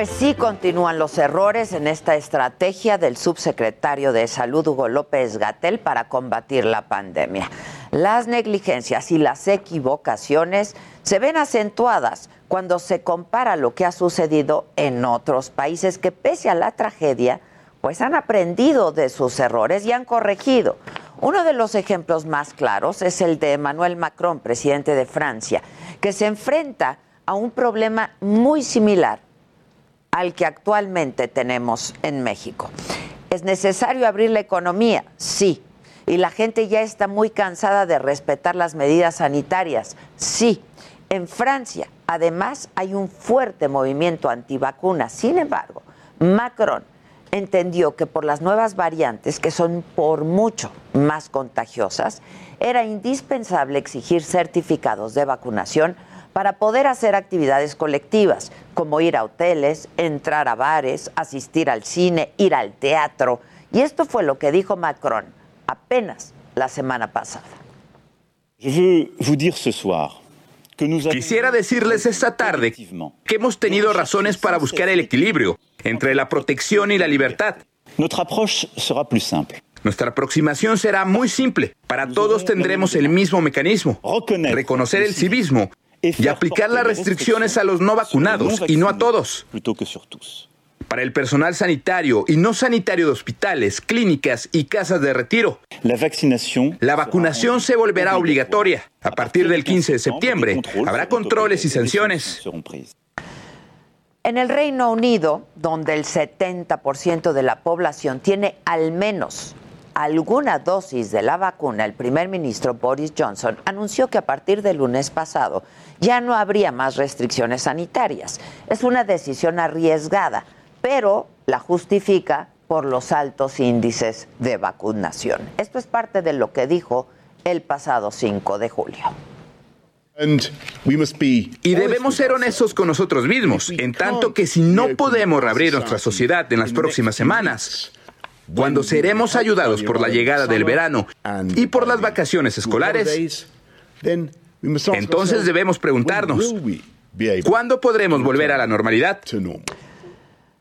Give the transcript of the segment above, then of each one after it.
Pues sí continúan los errores en esta estrategia del subsecretario de Salud Hugo López Gatel para combatir la pandemia. Las negligencias y las equivocaciones se ven acentuadas cuando se compara lo que ha sucedido en otros países que pese a la tragedia, pues han aprendido de sus errores y han corregido. Uno de los ejemplos más claros es el de Emmanuel Macron, presidente de Francia, que se enfrenta a un problema muy similar al que actualmente tenemos en México. ¿Es necesario abrir la economía? Sí. ¿Y la gente ya está muy cansada de respetar las medidas sanitarias? Sí. En Francia, además, hay un fuerte movimiento antivacunas. Sin embargo, Macron entendió que por las nuevas variantes, que son por mucho más contagiosas, era indispensable exigir certificados de vacunación para poder hacer actividades colectivas, como ir a hoteles, entrar a bares, asistir al cine, ir al teatro. Y esto fue lo que dijo Macron apenas la semana pasada. Quisiera decirles esta tarde que hemos tenido razones para buscar el equilibrio entre la protección y la libertad. Nuestra aproximación será muy simple. Para todos tendremos el mismo mecanismo. Reconocer el civismo y aplicar las restricciones a los no vacunados y no a todos. Para el personal sanitario y no sanitario de hospitales, clínicas y casas de retiro, la vacunación se volverá obligatoria. A partir del 15 de septiembre habrá controles y sanciones. En el Reino Unido, donde el 70% de la población tiene al menos alguna dosis de la vacuna, el primer ministro Boris Johnson anunció que a partir del lunes pasado ya no habría más restricciones sanitarias. Es una decisión arriesgada, pero la justifica por los altos índices de vacunación. Esto es parte de lo que dijo el pasado 5 de julio. Y debemos ser honestos con nosotros mismos, en tanto que si no podemos reabrir nuestra sociedad en las próximas semanas, cuando seremos ayudados por la llegada del verano y por las vacaciones escolares, entonces debemos preguntarnos, ¿cuándo podremos volver a la normalidad?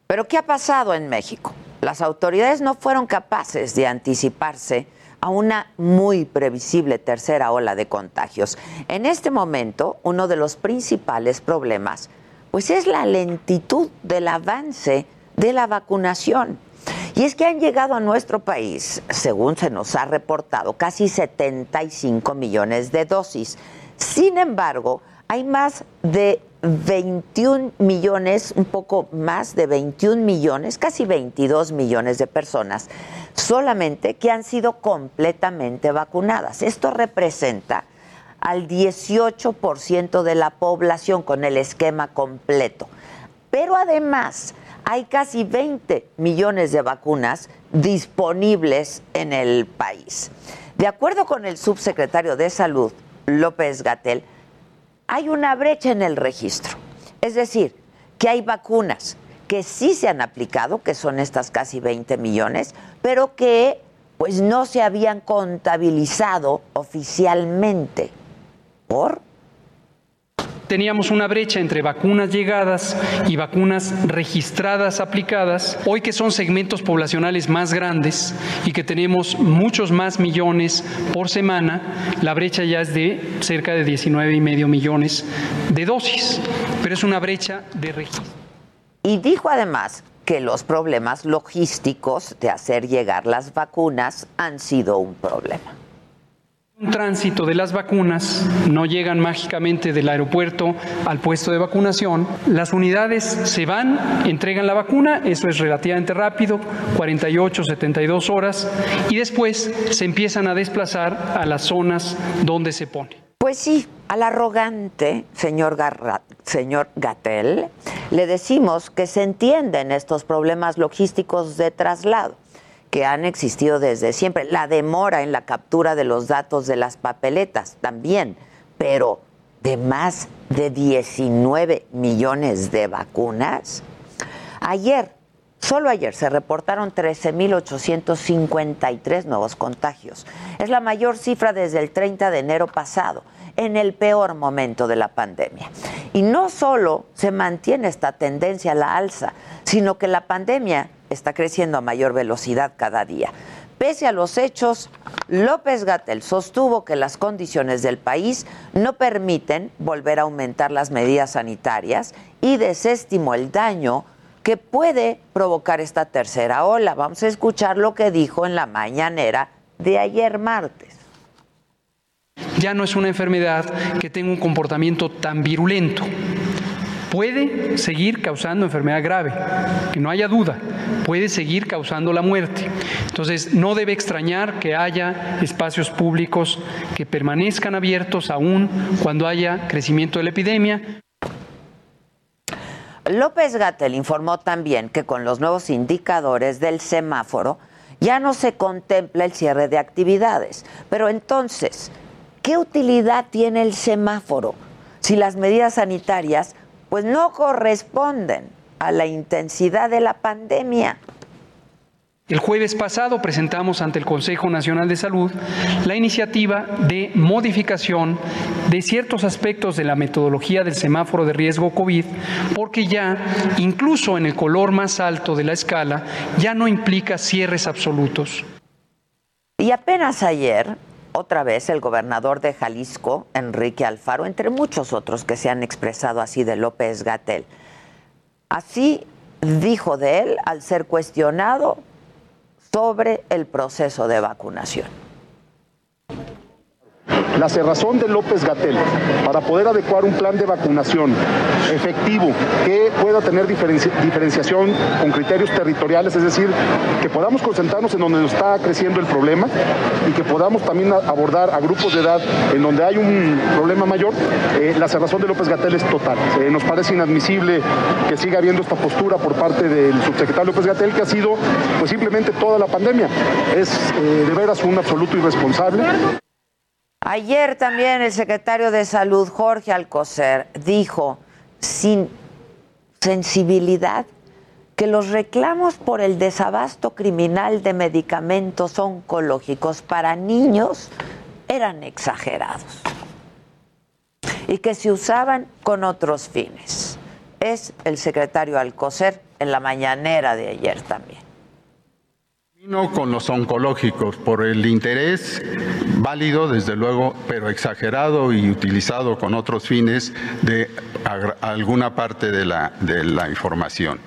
Pero ¿qué ha pasado en México? Las autoridades no fueron capaces de anticiparse a una muy previsible tercera ola de contagios. En este momento, uno de los principales problemas pues es la lentitud del avance de la vacunación. Y es que han llegado a nuestro país, según se nos ha reportado, casi 75 millones de dosis. Sin embargo, hay más de 21 millones, un poco más de 21 millones, casi 22 millones de personas solamente que han sido completamente vacunadas. Esto representa al 18% de la población con el esquema completo. Pero además, hay casi 20 millones de vacunas disponibles en el país. De acuerdo con el subsecretario de Salud, López Gatel, hay una brecha en el registro. Es decir, que hay vacunas que sí se han aplicado, que son estas casi 20 millones, pero que pues no se habían contabilizado oficialmente. ¿Por? Teníamos una brecha entre vacunas llegadas y vacunas registradas aplicadas. Hoy que son segmentos poblacionales más grandes y que tenemos muchos más millones por semana, la brecha ya es de cerca de 19 y medio millones de dosis, pero es una brecha de registro. Y dijo además que los problemas logísticos de hacer llegar las vacunas han sido un problema Un tránsito de las vacunas no llegan mágicamente del aeropuerto al puesto de vacunación. Las unidades se van, entregan la vacuna, eso es relativamente rápido, 48, 72 horas, y después se empiezan a desplazar a las zonas donde se pone. Pues sí, al arrogante señor, señor Gatel le decimos que se entienden estos problemas logísticos de traslado que han existido desde siempre. La demora en la captura de los datos de las papeletas también, pero de más de 19 millones de vacunas. Ayer, solo ayer, se reportaron 13.853 nuevos contagios. Es la mayor cifra desde el 30 de enero pasado, en el peor momento de la pandemia. Y no solo se mantiene esta tendencia a la alza, sino que la pandemia está creciendo a mayor velocidad cada día. Pese a los hechos, López Gatel sostuvo que las condiciones del país no permiten volver a aumentar las medidas sanitarias y desestimó el daño que puede provocar esta tercera ola. Vamos a escuchar lo que dijo en la mañanera de ayer martes. Ya no es una enfermedad que tenga un comportamiento tan virulento puede seguir causando enfermedad grave, que no haya duda, puede seguir causando la muerte. Entonces, no debe extrañar que haya espacios públicos que permanezcan abiertos aún cuando haya crecimiento de la epidemia. López Gatel informó también que con los nuevos indicadores del semáforo ya no se contempla el cierre de actividades. Pero entonces, ¿qué utilidad tiene el semáforo si las medidas sanitarias pues no corresponden a la intensidad de la pandemia. El jueves pasado presentamos ante el Consejo Nacional de Salud la iniciativa de modificación de ciertos aspectos de la metodología del semáforo de riesgo COVID, porque ya, incluso en el color más alto de la escala, ya no implica cierres absolutos. Y apenas ayer, otra vez el gobernador de Jalisco, Enrique Alfaro, entre muchos otros que se han expresado así de López Gatel. Así dijo de él al ser cuestionado sobre el proceso de vacunación. La cerrazón de López Gatel para poder adecuar un plan de vacunación efectivo que pueda tener diferenciación con criterios territoriales, es decir, que podamos concentrarnos en donde nos está creciendo el problema y que podamos también abordar a grupos de edad en donde hay un problema mayor, eh, la cerrazón de López Gatel es total. Eh, nos parece inadmisible que siga habiendo esta postura por parte del subsecretario López Gatel, que ha sido pues simplemente toda la pandemia. Es eh, de veras un absoluto irresponsable. Ayer también el secretario de Salud, Jorge Alcocer, dijo sin sensibilidad que los reclamos por el desabasto criminal de medicamentos oncológicos para niños eran exagerados y que se usaban con otros fines. Es el secretario Alcocer en la mañanera de ayer también. Con los oncológicos, por el interés válido, desde luego, pero exagerado y utilizado con otros fines de alguna parte de la, de la información.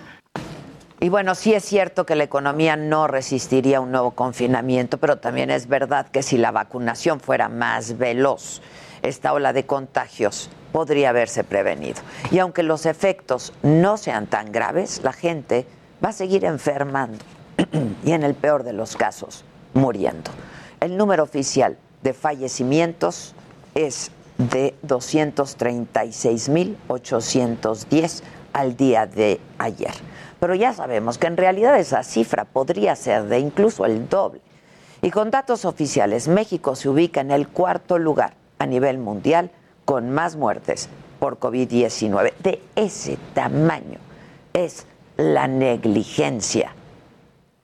Y bueno, sí es cierto que la economía no resistiría un nuevo confinamiento, pero también es verdad que si la vacunación fuera más veloz, esta ola de contagios podría haberse prevenido. Y aunque los efectos no sean tan graves, la gente va a seguir enfermando y en el peor de los casos, muriendo. El número oficial de fallecimientos es de 236.810 al día de ayer. Pero ya sabemos que en realidad esa cifra podría ser de incluso el doble. Y con datos oficiales, México se ubica en el cuarto lugar a nivel mundial con más muertes por COVID-19. De ese tamaño es la negligencia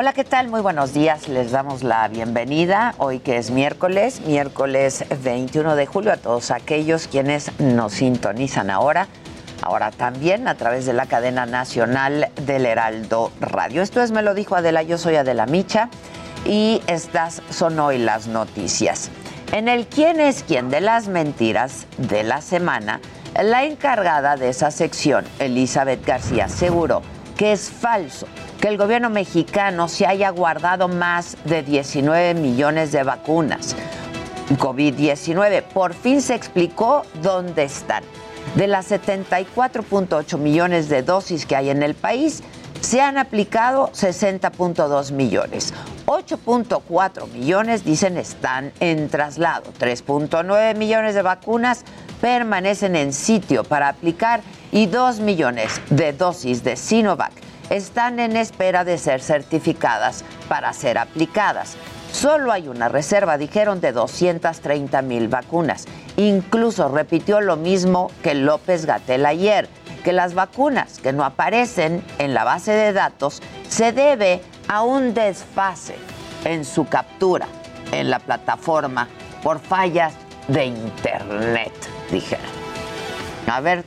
Hola, ¿qué tal? Muy buenos días. Les damos la bienvenida hoy que es miércoles, miércoles 21 de julio a todos aquellos quienes nos sintonizan ahora, ahora también a través de la cadena nacional del Heraldo Radio. Esto es Me lo dijo Adela, yo soy Adela Micha y estas son hoy las noticias. En el quién es quién de las mentiras de la semana, la encargada de esa sección, Elizabeth García, aseguró que es falso que el gobierno mexicano se haya guardado más de 19 millones de vacunas. COVID-19 por fin se explicó dónde están. De las 74.8 millones de dosis que hay en el país, se han aplicado 60.2 millones. 8.4 millones dicen están en traslado. 3.9 millones de vacunas permanecen en sitio para aplicar y 2 millones de dosis de Sinovac están en espera de ser certificadas para ser aplicadas. Solo hay una reserva, dijeron, de 230 mil vacunas. Incluso repitió lo mismo que López Gatel ayer, que las vacunas que no aparecen en la base de datos se debe a un desfase en su captura en la plataforma por fallas de Internet, dijeron. A ver,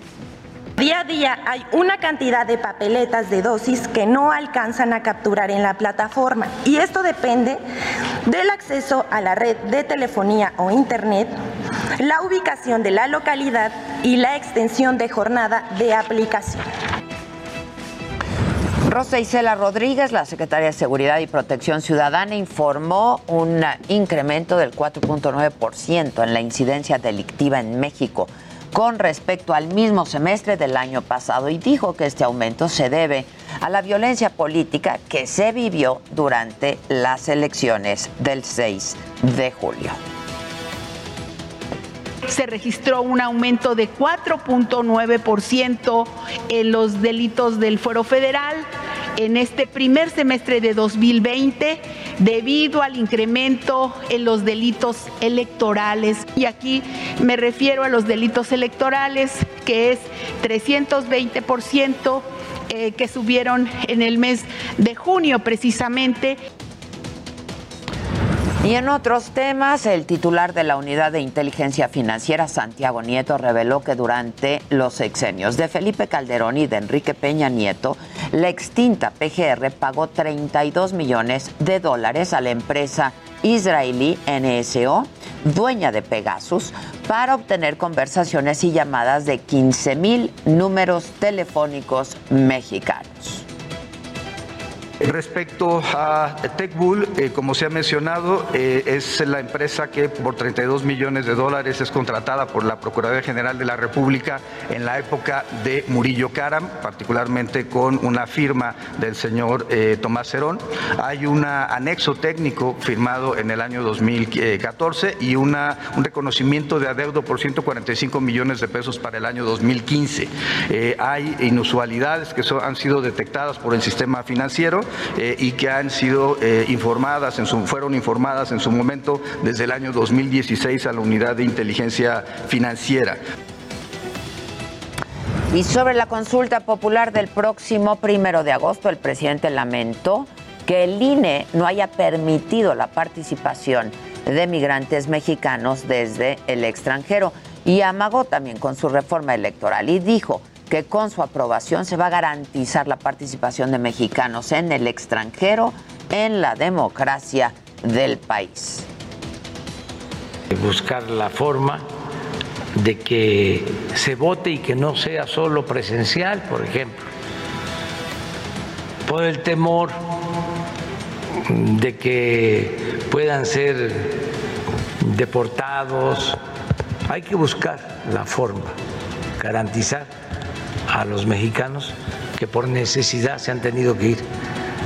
Día a día hay una cantidad de papeletas de dosis que no alcanzan a capturar en la plataforma y esto depende del acceso a la red de telefonía o internet, la ubicación de la localidad y la extensión de jornada de aplicación. Rosa Isela Rodríguez, la secretaria de Seguridad y Protección Ciudadana, informó un incremento del 4.9% en la incidencia delictiva en México con respecto al mismo semestre del año pasado y dijo que este aumento se debe a la violencia política que se vivió durante las elecciones del 6 de julio. Se registró un aumento de 4.9% en los delitos del fuero federal en este primer semestre de 2020 debido al incremento en los delitos electorales. Y aquí me refiero a los delitos electorales, que es 320% eh, que subieron en el mes de junio precisamente. Y en otros temas, el titular de la Unidad de Inteligencia Financiera, Santiago Nieto, reveló que durante los exenios de Felipe Calderón y de Enrique Peña Nieto, la extinta PGR pagó 32 millones de dólares a la empresa israelí NSO, dueña de Pegasus, para obtener conversaciones y llamadas de 15 mil números telefónicos mexicanos. Respecto a TechBull, eh, como se ha mencionado, eh, es la empresa que por 32 millones de dólares es contratada por la Procuraduría General de la República en la época de Murillo Karam, particularmente con una firma del señor eh, Tomás Cerón. Hay un anexo técnico firmado en el año 2014 y una, un reconocimiento de adeudo por 145 millones de pesos para el año 2015. hay inusualidades que han sido detectadas por el sistema financiero eh, y que han sido eh, informadas, en su, fueron informadas en su momento desde el año 2016 a la Unidad de Inteligencia Financiera. Y sobre la consulta popular del próximo primero de agosto, el presidente lamentó que el INE no haya permitido la participación de migrantes mexicanos desde el extranjero y amagó también con su reforma electoral y dijo que con su aprobación se va a garantizar la participación de mexicanos en el extranjero en la democracia del país. Buscar la forma de que se vote y que no sea solo presencial, por ejemplo, por el temor de que puedan ser deportados. Hay que buscar la forma, garantizar a los mexicanos que por necesidad se han tenido que ir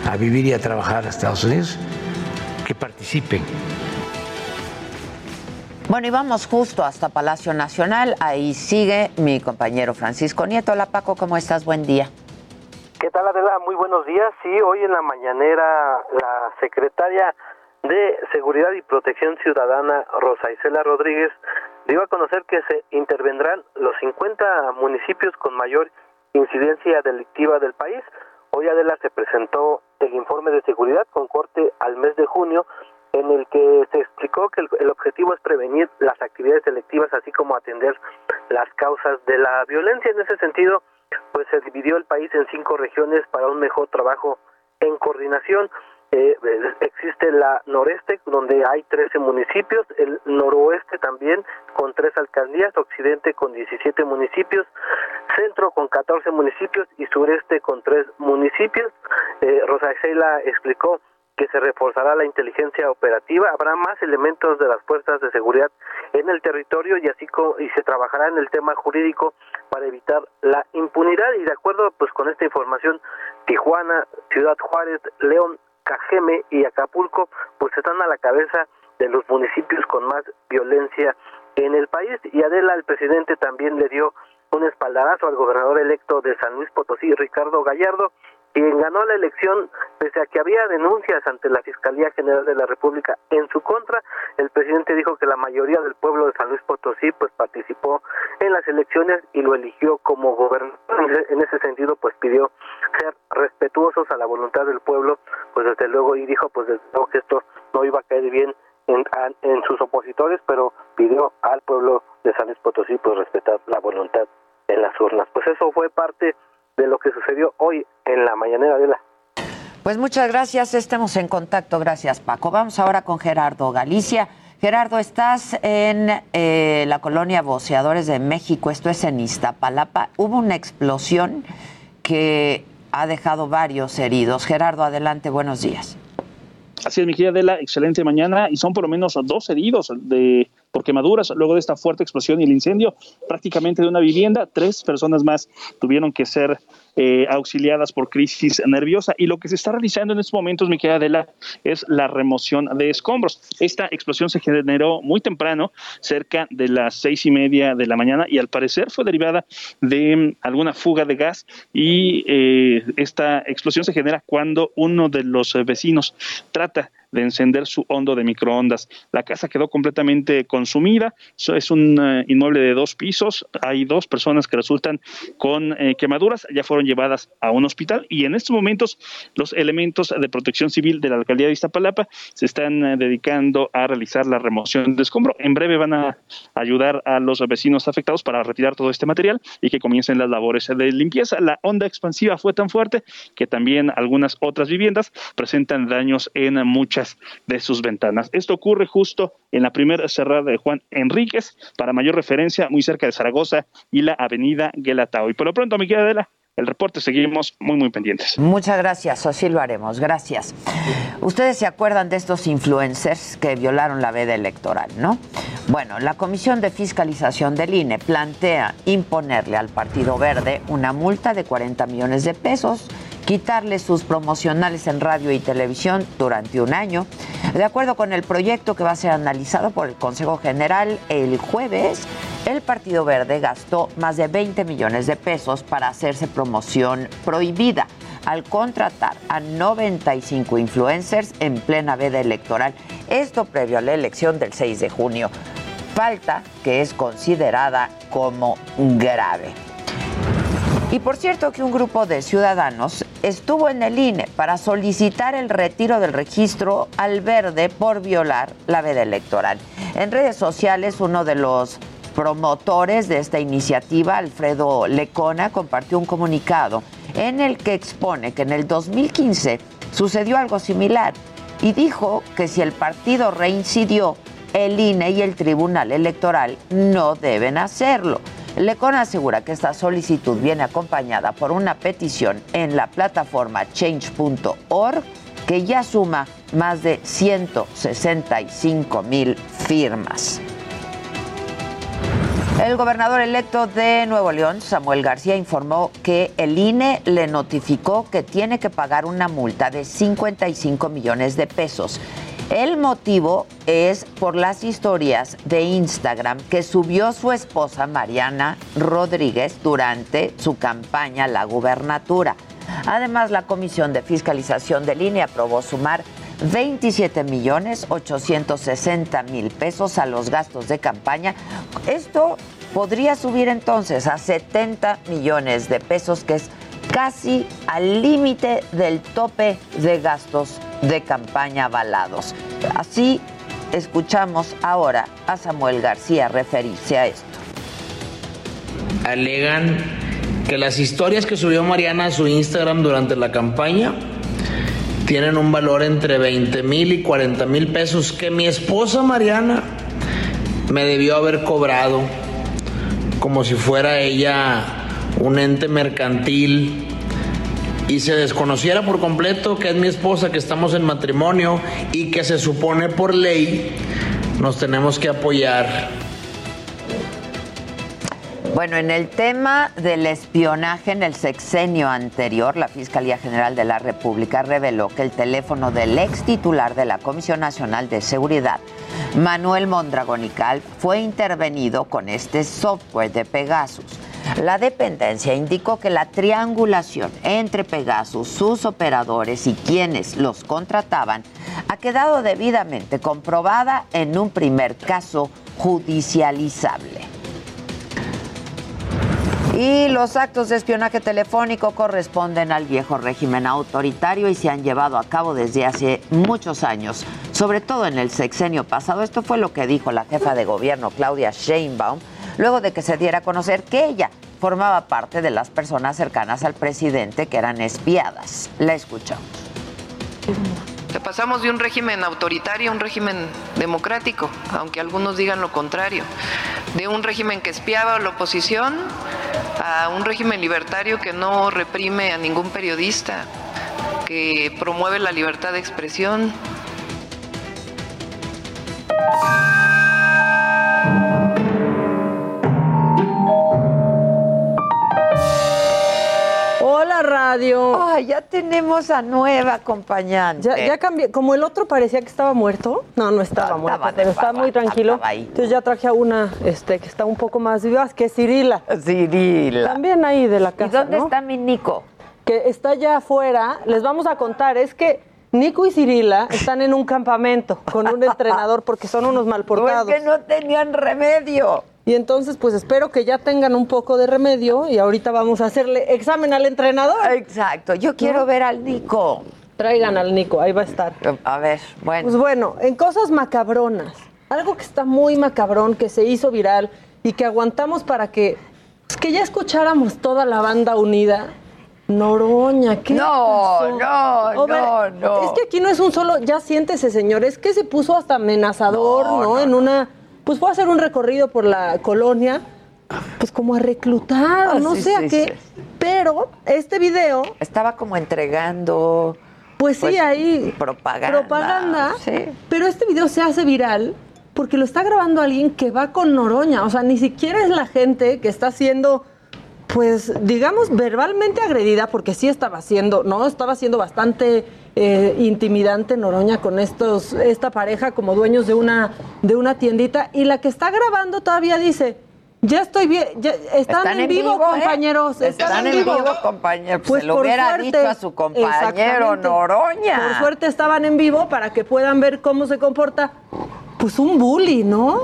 a vivir y a trabajar a Estados Unidos, que participen. Bueno, y vamos justo hasta Palacio Nacional. Ahí sigue mi compañero Francisco Nieto. Hola Paco, ¿cómo estás? Buen día. ¿Qué tal Adela? Muy buenos días. Sí, hoy en la mañanera la secretaria de Seguridad y Protección Ciudadana, Rosa Isela Rodríguez, dio a conocer que se intervendrán los 50 municipios con mayor incidencia delictiva del país. Hoy Adela se presentó del informe de seguridad con corte al mes de junio, en el que se explicó que el, objetivo es prevenir las actividades selectivas, así como atender las causas de la violencia. En ese sentido, pues se dividió el país en cinco regiones para un mejor trabajo en coordinación. Eh, existe la noreste, donde hay 13 municipios, el noroeste también, con tres alcaldías, occidente con 17 municipios, centro con 14 municipios y sureste con tres municipios. Eh, Rosa Isela explicó que se reforzará la inteligencia operativa, habrá más elementos de las fuerzas de seguridad en el territorio y así como, y se trabajará en el tema jurídico para evitar la impunidad y de acuerdo pues con esta información Tijuana, Ciudad Juárez, León, Cajeme y Acapulco pues están a la cabeza de los municipios con más violencia en el país. Y Adela el presidente también le dio un espaldarazo al gobernador electo de San Luis Potosí Ricardo Gallardo quien ganó la elección pese a que había denuncias ante la Fiscalía General de la República en su contra. El presidente dijo que la mayoría del pueblo de San Luis Potosí pues participó en las elecciones y lo eligió como gobernador. En ese sentido pues pidió ser respetuosos a la voluntad del pueblo, pues desde luego y dijo pues desde luego que esto no iba a caer bien en, en sus opositores, pero pidió al pueblo de San Luis Potosí pues respetar la voluntad en las urnas. Pues eso fue parte de lo que sucedió hoy en la mañanera de la. Pues muchas gracias, estemos en contacto. Gracias, Paco. Vamos ahora con Gerardo Galicia. Gerardo, estás en eh, la colonia Boceadores de México, esto es en Iztapalapa. Hubo una explosión que ha dejado varios heridos. Gerardo, adelante, buenos días. Así es, mi querida Adela, excelente mañana y son por lo menos dos heridos de por quemaduras luego de esta fuerte explosión y el incendio prácticamente de una vivienda. Tres personas más tuvieron que ser eh, auxiliadas por crisis nerviosa. Y lo que se está realizando en estos momentos, mi querida Adela, es la remoción de escombros. Esta explosión se generó muy temprano, cerca de las seis y media de la mañana, y al parecer fue derivada de mm, alguna fuga de gas. Y eh, esta explosión se genera cuando uno de los vecinos trata de encender su hondo de microondas. La casa quedó completamente consumida. Es un eh, inmueble de dos pisos. Hay dos personas que resultan con eh, quemaduras. Ya fueron llevadas a un hospital y en estos momentos los elementos de protección civil de la alcaldía de Iztapalapa se están eh, dedicando a realizar la remoción de escombro. En breve van a ayudar a los vecinos afectados para retirar todo este material y que comiencen las labores de limpieza. La onda expansiva fue tan fuerte que también algunas otras viviendas presentan daños en muchas de sus ventanas. Esto ocurre justo en la primera cerrada de Juan Enríquez, para mayor referencia, muy cerca de Zaragoza y la avenida Guelatao. Y por lo pronto, mi querida Adela, el reporte seguimos muy, muy pendientes. Muchas gracias, así lo haremos. Gracias. Ustedes se acuerdan de estos influencers que violaron la veda electoral, ¿no? Bueno, la Comisión de Fiscalización del INE plantea imponerle al Partido Verde una multa de 40 millones de pesos quitarle sus promocionales en radio y televisión durante un año. De acuerdo con el proyecto que va a ser analizado por el Consejo General el jueves, el Partido Verde gastó más de 20 millones de pesos para hacerse promoción prohibida al contratar a 95 influencers en plena veda electoral. Esto previo a la elección del 6 de junio. Falta que es considerada como grave. Y por cierto que un grupo de ciudadanos estuvo en el INE para solicitar el retiro del registro al verde por violar la veda electoral. En redes sociales uno de los promotores de esta iniciativa, Alfredo Lecona, compartió un comunicado en el que expone que en el 2015 sucedió algo similar y dijo que si el partido reincidió, el INE y el Tribunal Electoral no deben hacerlo. Lecon asegura que esta solicitud viene acompañada por una petición en la plataforma change.org que ya suma más de 165 mil firmas. El gobernador electo de Nuevo León, Samuel García, informó que el INE le notificó que tiene que pagar una multa de 55 millones de pesos el motivo es por las historias de Instagram que subió su esposa Mariana Rodríguez durante su campaña a la gubernatura. Además, la Comisión de Fiscalización de Línea aprobó sumar 27 millones 860 mil pesos a los gastos de campaña. Esto podría subir entonces a 70 millones de pesos, que es casi al límite del tope de gastos de campaña avalados. Así escuchamos ahora a Samuel García referirse a esto. Alegan que las historias que subió Mariana a su Instagram durante la campaña tienen un valor entre 20 mil y 40 mil pesos que mi esposa Mariana me debió haber cobrado como si fuera ella un ente mercantil y se desconociera por completo que es mi esposa, que estamos en matrimonio y que se supone por ley nos tenemos que apoyar. Bueno, en el tema del espionaje en el sexenio anterior, la Fiscalía General de la República reveló que el teléfono del ex titular de la Comisión Nacional de Seguridad, Manuel Mondragonical, fue intervenido con este software de Pegasus. La dependencia indicó que la triangulación entre Pegasus, sus operadores y quienes los contrataban ha quedado debidamente comprobada en un primer caso judicializable. Y los actos de espionaje telefónico corresponden al viejo régimen autoritario y se han llevado a cabo desde hace muchos años, sobre todo en el sexenio pasado. Esto fue lo que dijo la jefa de gobierno, Claudia Sheinbaum, luego de que se diera a conocer que ella formaba parte de las personas cercanas al presidente que eran espiadas. La escuchamos. Pasamos de un régimen autoritario a un régimen democrático, aunque algunos digan lo contrario. De un régimen que espiaba a la oposición a un régimen libertario que no reprime a ningún periodista, que promueve la libertad de expresión. Radio. Ay, ya tenemos a nueva acompañante. Ya, ya cambié. Como el otro parecía que estaba muerto. No, no estaba No, muerto, estaba- pero estaba- muy tranquilo. estaba ahí. Entonces ya traje a una este, que está un poco más viva, que es Cirila. Cirila. También ahí de la casa. ¿Y dónde ¿no? está mi Nico? Que está allá afuera. Les vamos a contar. Es que Nico y Cirila están en un campamento con un entrenador porque son unos malportados. Pues que no tenían remedio. Y entonces, pues espero que ya tengan un poco de remedio y ahorita vamos a hacerle examen al entrenador. Exacto, yo quiero ver al Nico. Traigan al Nico, ahí va a estar. A ver, bueno. Pues bueno, en cosas macabronas, algo que está muy macabrón, que se hizo viral y que aguantamos para que, pues, que ya escucháramos toda la banda unida. Noroña, ¿qué No, pasó? no, no, no. Es que aquí no es un solo, ya siéntese señor, es que se puso hasta amenazador, ¿no? en una, pues fue a hacer un recorrido por la colonia, pues como a reclutar, Ah, no sí, sé a sí, qué. sí. Pero este video, Estaba como entregando. pues, sí, ahí Propaganda. propaganda. Sí. Pero este video se hace viral porque lo está grabando alguien que va con Noroña. O sea, ni siquiera es la gente que está siendo, pues, digamos, verbalmente agredida, porque sí estaba siendo, ¿no? Estaba siendo bastante eh, intimidante Noroña con estos, esta pareja como dueños de una, de una tiendita. Y la que está grabando todavía dice. Ya estoy bien, ya, están, en, vivo, ¿eh? compañeros. Están, en vivo, compañeros. Pues Se lo por hubiera suerte, dicho a su compañero. Noroña. Por suerte estaban en vivo para que puedan ver cómo se comporta, pues un bully, ¿no?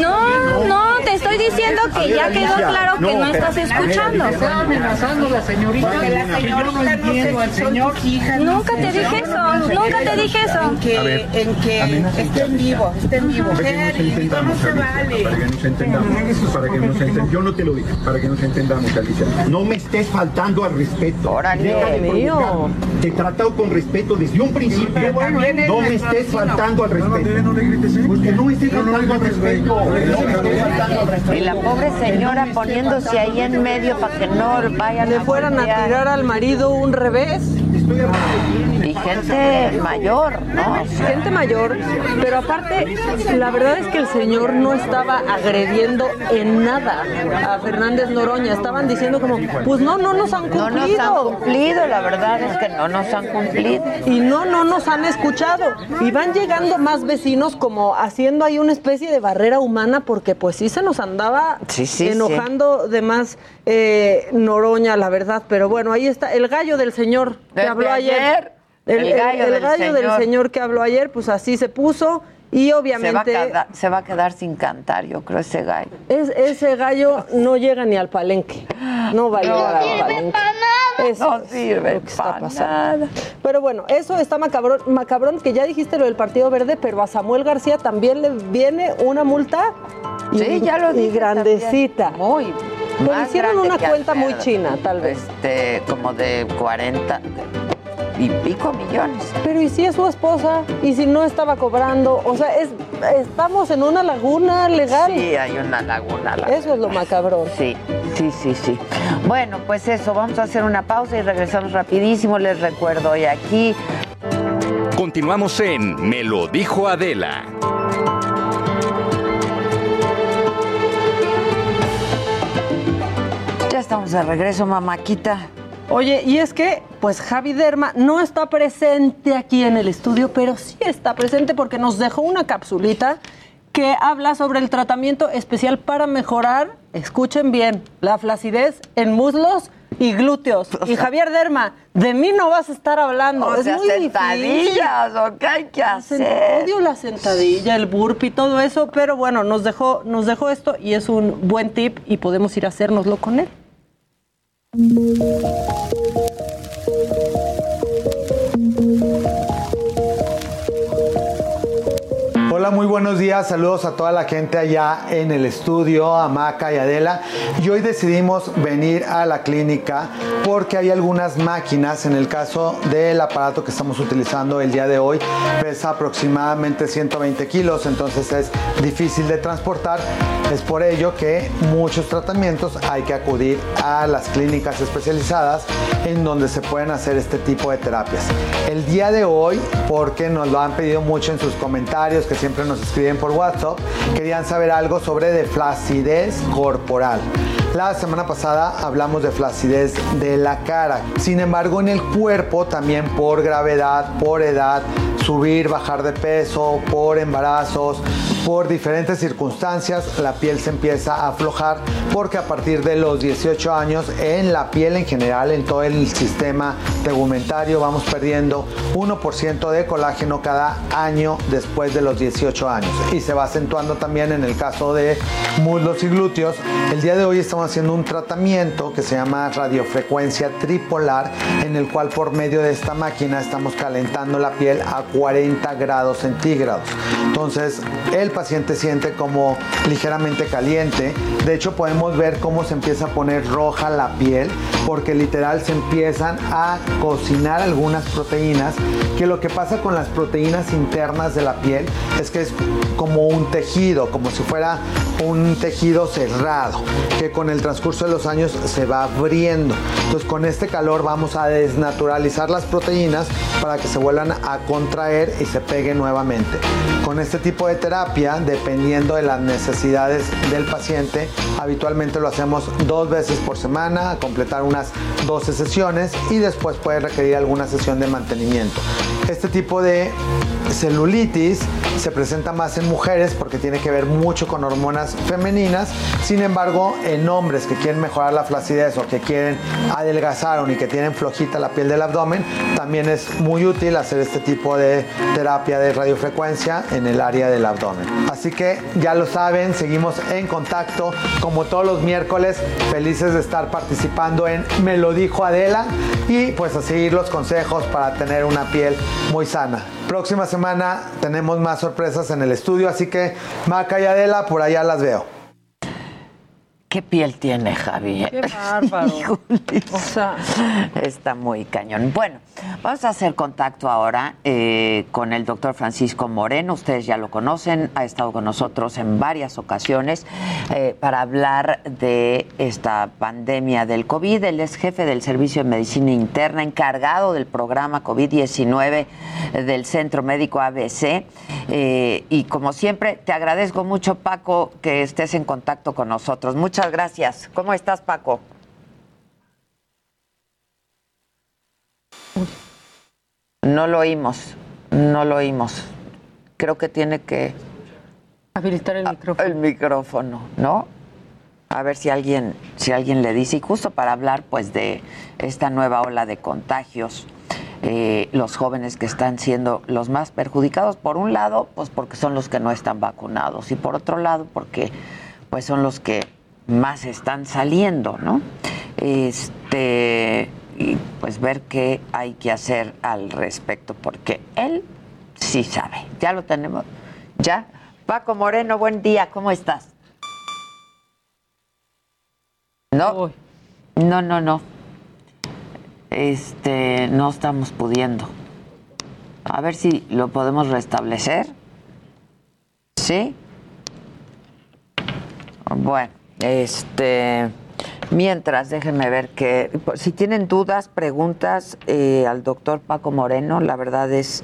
No, no, te estoy diciendo que ya quedó claro que no estás escuchando. Está amenazando la señorita. Porque la que no señorita no entiendo se- al señor. Nunca te dije eso, nunca te dije eso. En que, en que esté en vivo, esté en vivo. Para que nos entendamos, Alicia, Para que nos entendamos. Para que nos entendamos. Yo no te lo dije. Para que nos entendamos, Alicia. No me estés faltando al respeto. Órale. Mío. Te he tratado con respeto desde un principio. No me estés faltando no faltando al respeto. No me estés faltando al respeto. Y la pobre señora poniéndose ahí en medio para que no vayan Le fueran a tirar al marido un revés. Y gente mayor, ¿no? Gente mayor, pero aparte, la verdad es que el señor no estaba agrediendo en nada a Fernández Noroña. Estaban diciendo como, pues no, no nos han No cumplido. nos han cumplido, la verdad es que no nos han cumplido. Y no, no nos han escuchado. Y van llegando más vecinos como haciendo ahí una especie de barrera humana porque pues sí se nos andaba Sí, sí, enojando de más eh, Noroña, la verdad. Pero bueno, ahí está el gallo del señor que habló ayer. ayer, El, El gallo el del gallo del señor. señor que habló ayer, pues así se puso. Y Se va, a obviamente quedar, se va a quedar sin cantar, yo creo, ese gallo. es, ese gallo no llega ni al palenque. No va a llegar al palenque. Eso No sirve lo que está pa' pasando. Pero bueno, eso está macabrón, macabrón, que ya dijiste lo del Partido Verde, pero a Samuel García también le viene una multa y, Sí, ya lo y dije grandecita. Muy. Pero más hicieron una cuenta muy china, tal vez. Este, como de 40 y pico millones. Pero ¿y si es su esposa? ¿Y si no estaba cobrando? O sea, es, estamos en una laguna legal. Sí, hay una laguna. la Eso es lo macabrón. Sí, sí, sí, sí. Bueno, pues eso, vamos a hacer una pausa y regresamos rapidísimo. Les recuerdo hoy aquí. Continuamos en Me lo dijo Adela. Estamos de regreso, mamáquita. Oye, y es que, pues Javi Derma no está presente aquí en el estudio, pero sí está presente porque nos dejó una capsulita que habla sobre el tratamiento especial para mejorar, escuchen bien, la flacidez en muslos y glúteos. Y Javier Derma, de mí no vas a estar hablando. O es sea, muy sentadillas, difícil. ¿o qué hay que hacer? Odio la sentadilla, el burpee, todo eso, pero bueno, nos dejó, nos dejó esto y es un buen tip y podemos ir a hacérnoslo con él. Thank you. Hola, muy buenos días. Saludos a toda la gente allá en el estudio, a Maca y Adela. Y hoy decidimos venir a la clínica porque hay algunas máquinas. En el caso del aparato que estamos utilizando el día de hoy, pesa aproximadamente 120 kilos, entonces es difícil de transportar. Es por ello que muchos tratamientos hay que acudir a las clínicas especializadas en donde se pueden hacer este tipo de terapias. El día de hoy, porque nos lo han pedido mucho en sus comentarios, que siempre nos escriben por WhatsApp, querían saber algo sobre de flacidez corporal. La semana pasada hablamos de flacidez de la cara. Sin embargo, en el cuerpo también por gravedad, por edad, subir, bajar de peso, por embarazos, por diferentes circunstancias, la piel se empieza a aflojar porque a partir de los 18 años en la piel en general, en todo el sistema tegumentario, vamos perdiendo 1% de colágeno cada año después de los 18 años. Y se va acentuando también en el caso de muslos y glúteos. El día de hoy estamos haciendo un tratamiento que se llama radiofrecuencia tripolar, en el cual por medio de esta máquina estamos calentando la piel a 40 grados centígrados. Entonces el paciente siente como ligeramente caliente. De hecho podemos ver cómo se empieza a poner roja la piel porque literal se empiezan a cocinar algunas proteínas que lo que pasa con las proteínas internas de la piel es que es como un tejido, como si fuera un tejido cerrado, que con el transcurso de los años se va abriendo. Entonces con este calor vamos a desnaturalizar las proteínas para que se vuelvan a contraer y se peguen nuevamente. Con este tipo de terapia, dependiendo de las necesidades del paciente, habitualmente lo hacemos dos veces por semana, a completar unas 12 sesiones y después puede requerir alguna sesión de mantenimiento. Este tipo de celulitis se presenta más en mujeres porque tiene que ver mucho con hormonas femeninas. Sin embargo, en hombres que quieren mejorar la flacidez o que quieren adelgazar ni que tienen flojita la piel del abdomen, también es muy útil hacer este tipo de terapia de radiofrecuencia en el área del abdomen. Así que ya lo saben, seguimos en contacto como todos los miércoles, felices de estar participando en Me lo dijo Adela y pues a seguir los consejos para tener una piel muy sana. Próxima semana tenemos más sorpresas en el estudio, así que Maca y Adela, por allá las veo. ¿Qué piel tiene Javi? Qué bárbaro. o sea, está muy cañón. Bueno, vamos a hacer contacto ahora eh, con el doctor Francisco Moreno. Ustedes ya lo conocen, ha estado con nosotros en varias ocasiones eh, para hablar de esta pandemia del COVID. Él es jefe del Servicio de Medicina Interna, encargado del programa COVID-19 del Centro Médico ABC. Eh, y como siempre, te agradezco mucho, Paco, que estés en contacto con nosotros. Muchas gracias. ¿Cómo estás, Paco? No lo oímos, no lo oímos. Creo que tiene que... Habilitar el micrófono. El micrófono, ¿no? A ver si alguien, si alguien le dice, y justo para hablar pues de esta nueva ola de contagios eh, los jóvenes que están siendo los más perjudicados, por un lado, pues porque son los que no están vacunados y por otro lado, porque pues son los que más están saliendo, ¿no? Este, y pues ver qué hay que hacer al respecto, porque él sí sabe. Ya lo tenemos. ¿Ya? Paco Moreno, buen día, ¿cómo estás? No. No, no, no. Este, no estamos pudiendo. A ver si lo podemos restablecer. ¿Sí? Bueno, este, mientras déjenme ver que si tienen dudas, preguntas eh, al doctor Paco Moreno, la verdad es,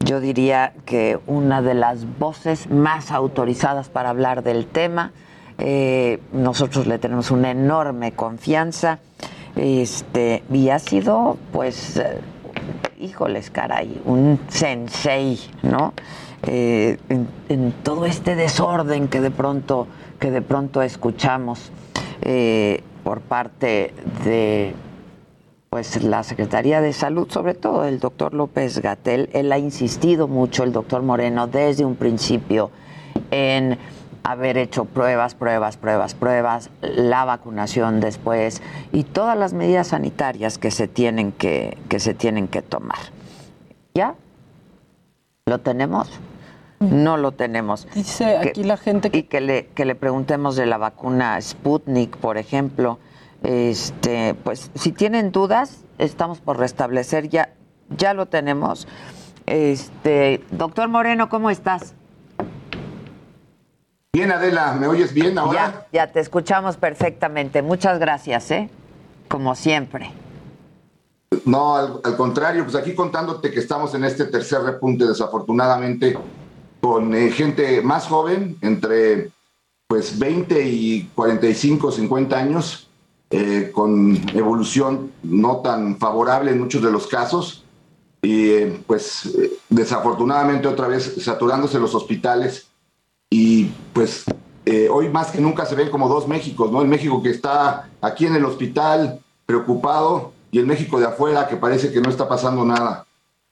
yo diría que una de las voces más autorizadas para hablar del tema. Eh, nosotros le tenemos una enorme confianza. Este, y ha sido, pues, eh, híjoles, caray, un sensei, ¿no? Eh, en, todo este desorden que de pronto, que de pronto escuchamos eh, por parte de pues la Secretaría de Salud, sobre todo el doctor López Gatel, él ha insistido mucho, el doctor Moreno, desde un principio en haber hecho pruebas, pruebas, pruebas, pruebas, la vacunación después y todas las medidas sanitarias que se tienen que, que se tienen que tomar. ¿Ya? ¿Lo tenemos? No lo tenemos. Dice aquí la gente que... Y que le, que le preguntemos de la vacuna Sputnik, por ejemplo. Este, pues si tienen dudas, estamos por restablecer ya, ya lo tenemos. Este, doctor Moreno, ¿cómo estás? Bien, Adela, ¿me oyes bien ahora? Ya, ya te escuchamos perfectamente. Muchas gracias, ¿eh? Como siempre. No, al, contrario, pues aquí contándote que estamos en este tercer repunte, desafortunadamente, con eh, gente más joven, entre pues 20 y 45, 50 años, eh, con evolución no tan favorable en muchos de los casos, y eh, pues desafortunadamente otra vez saturándose los hospitales y pues hoy más que nunca se ven como dos Méxicos, ¿no? El México que está aquí en el hospital preocupado y el México de afuera que parece que no está pasando nada.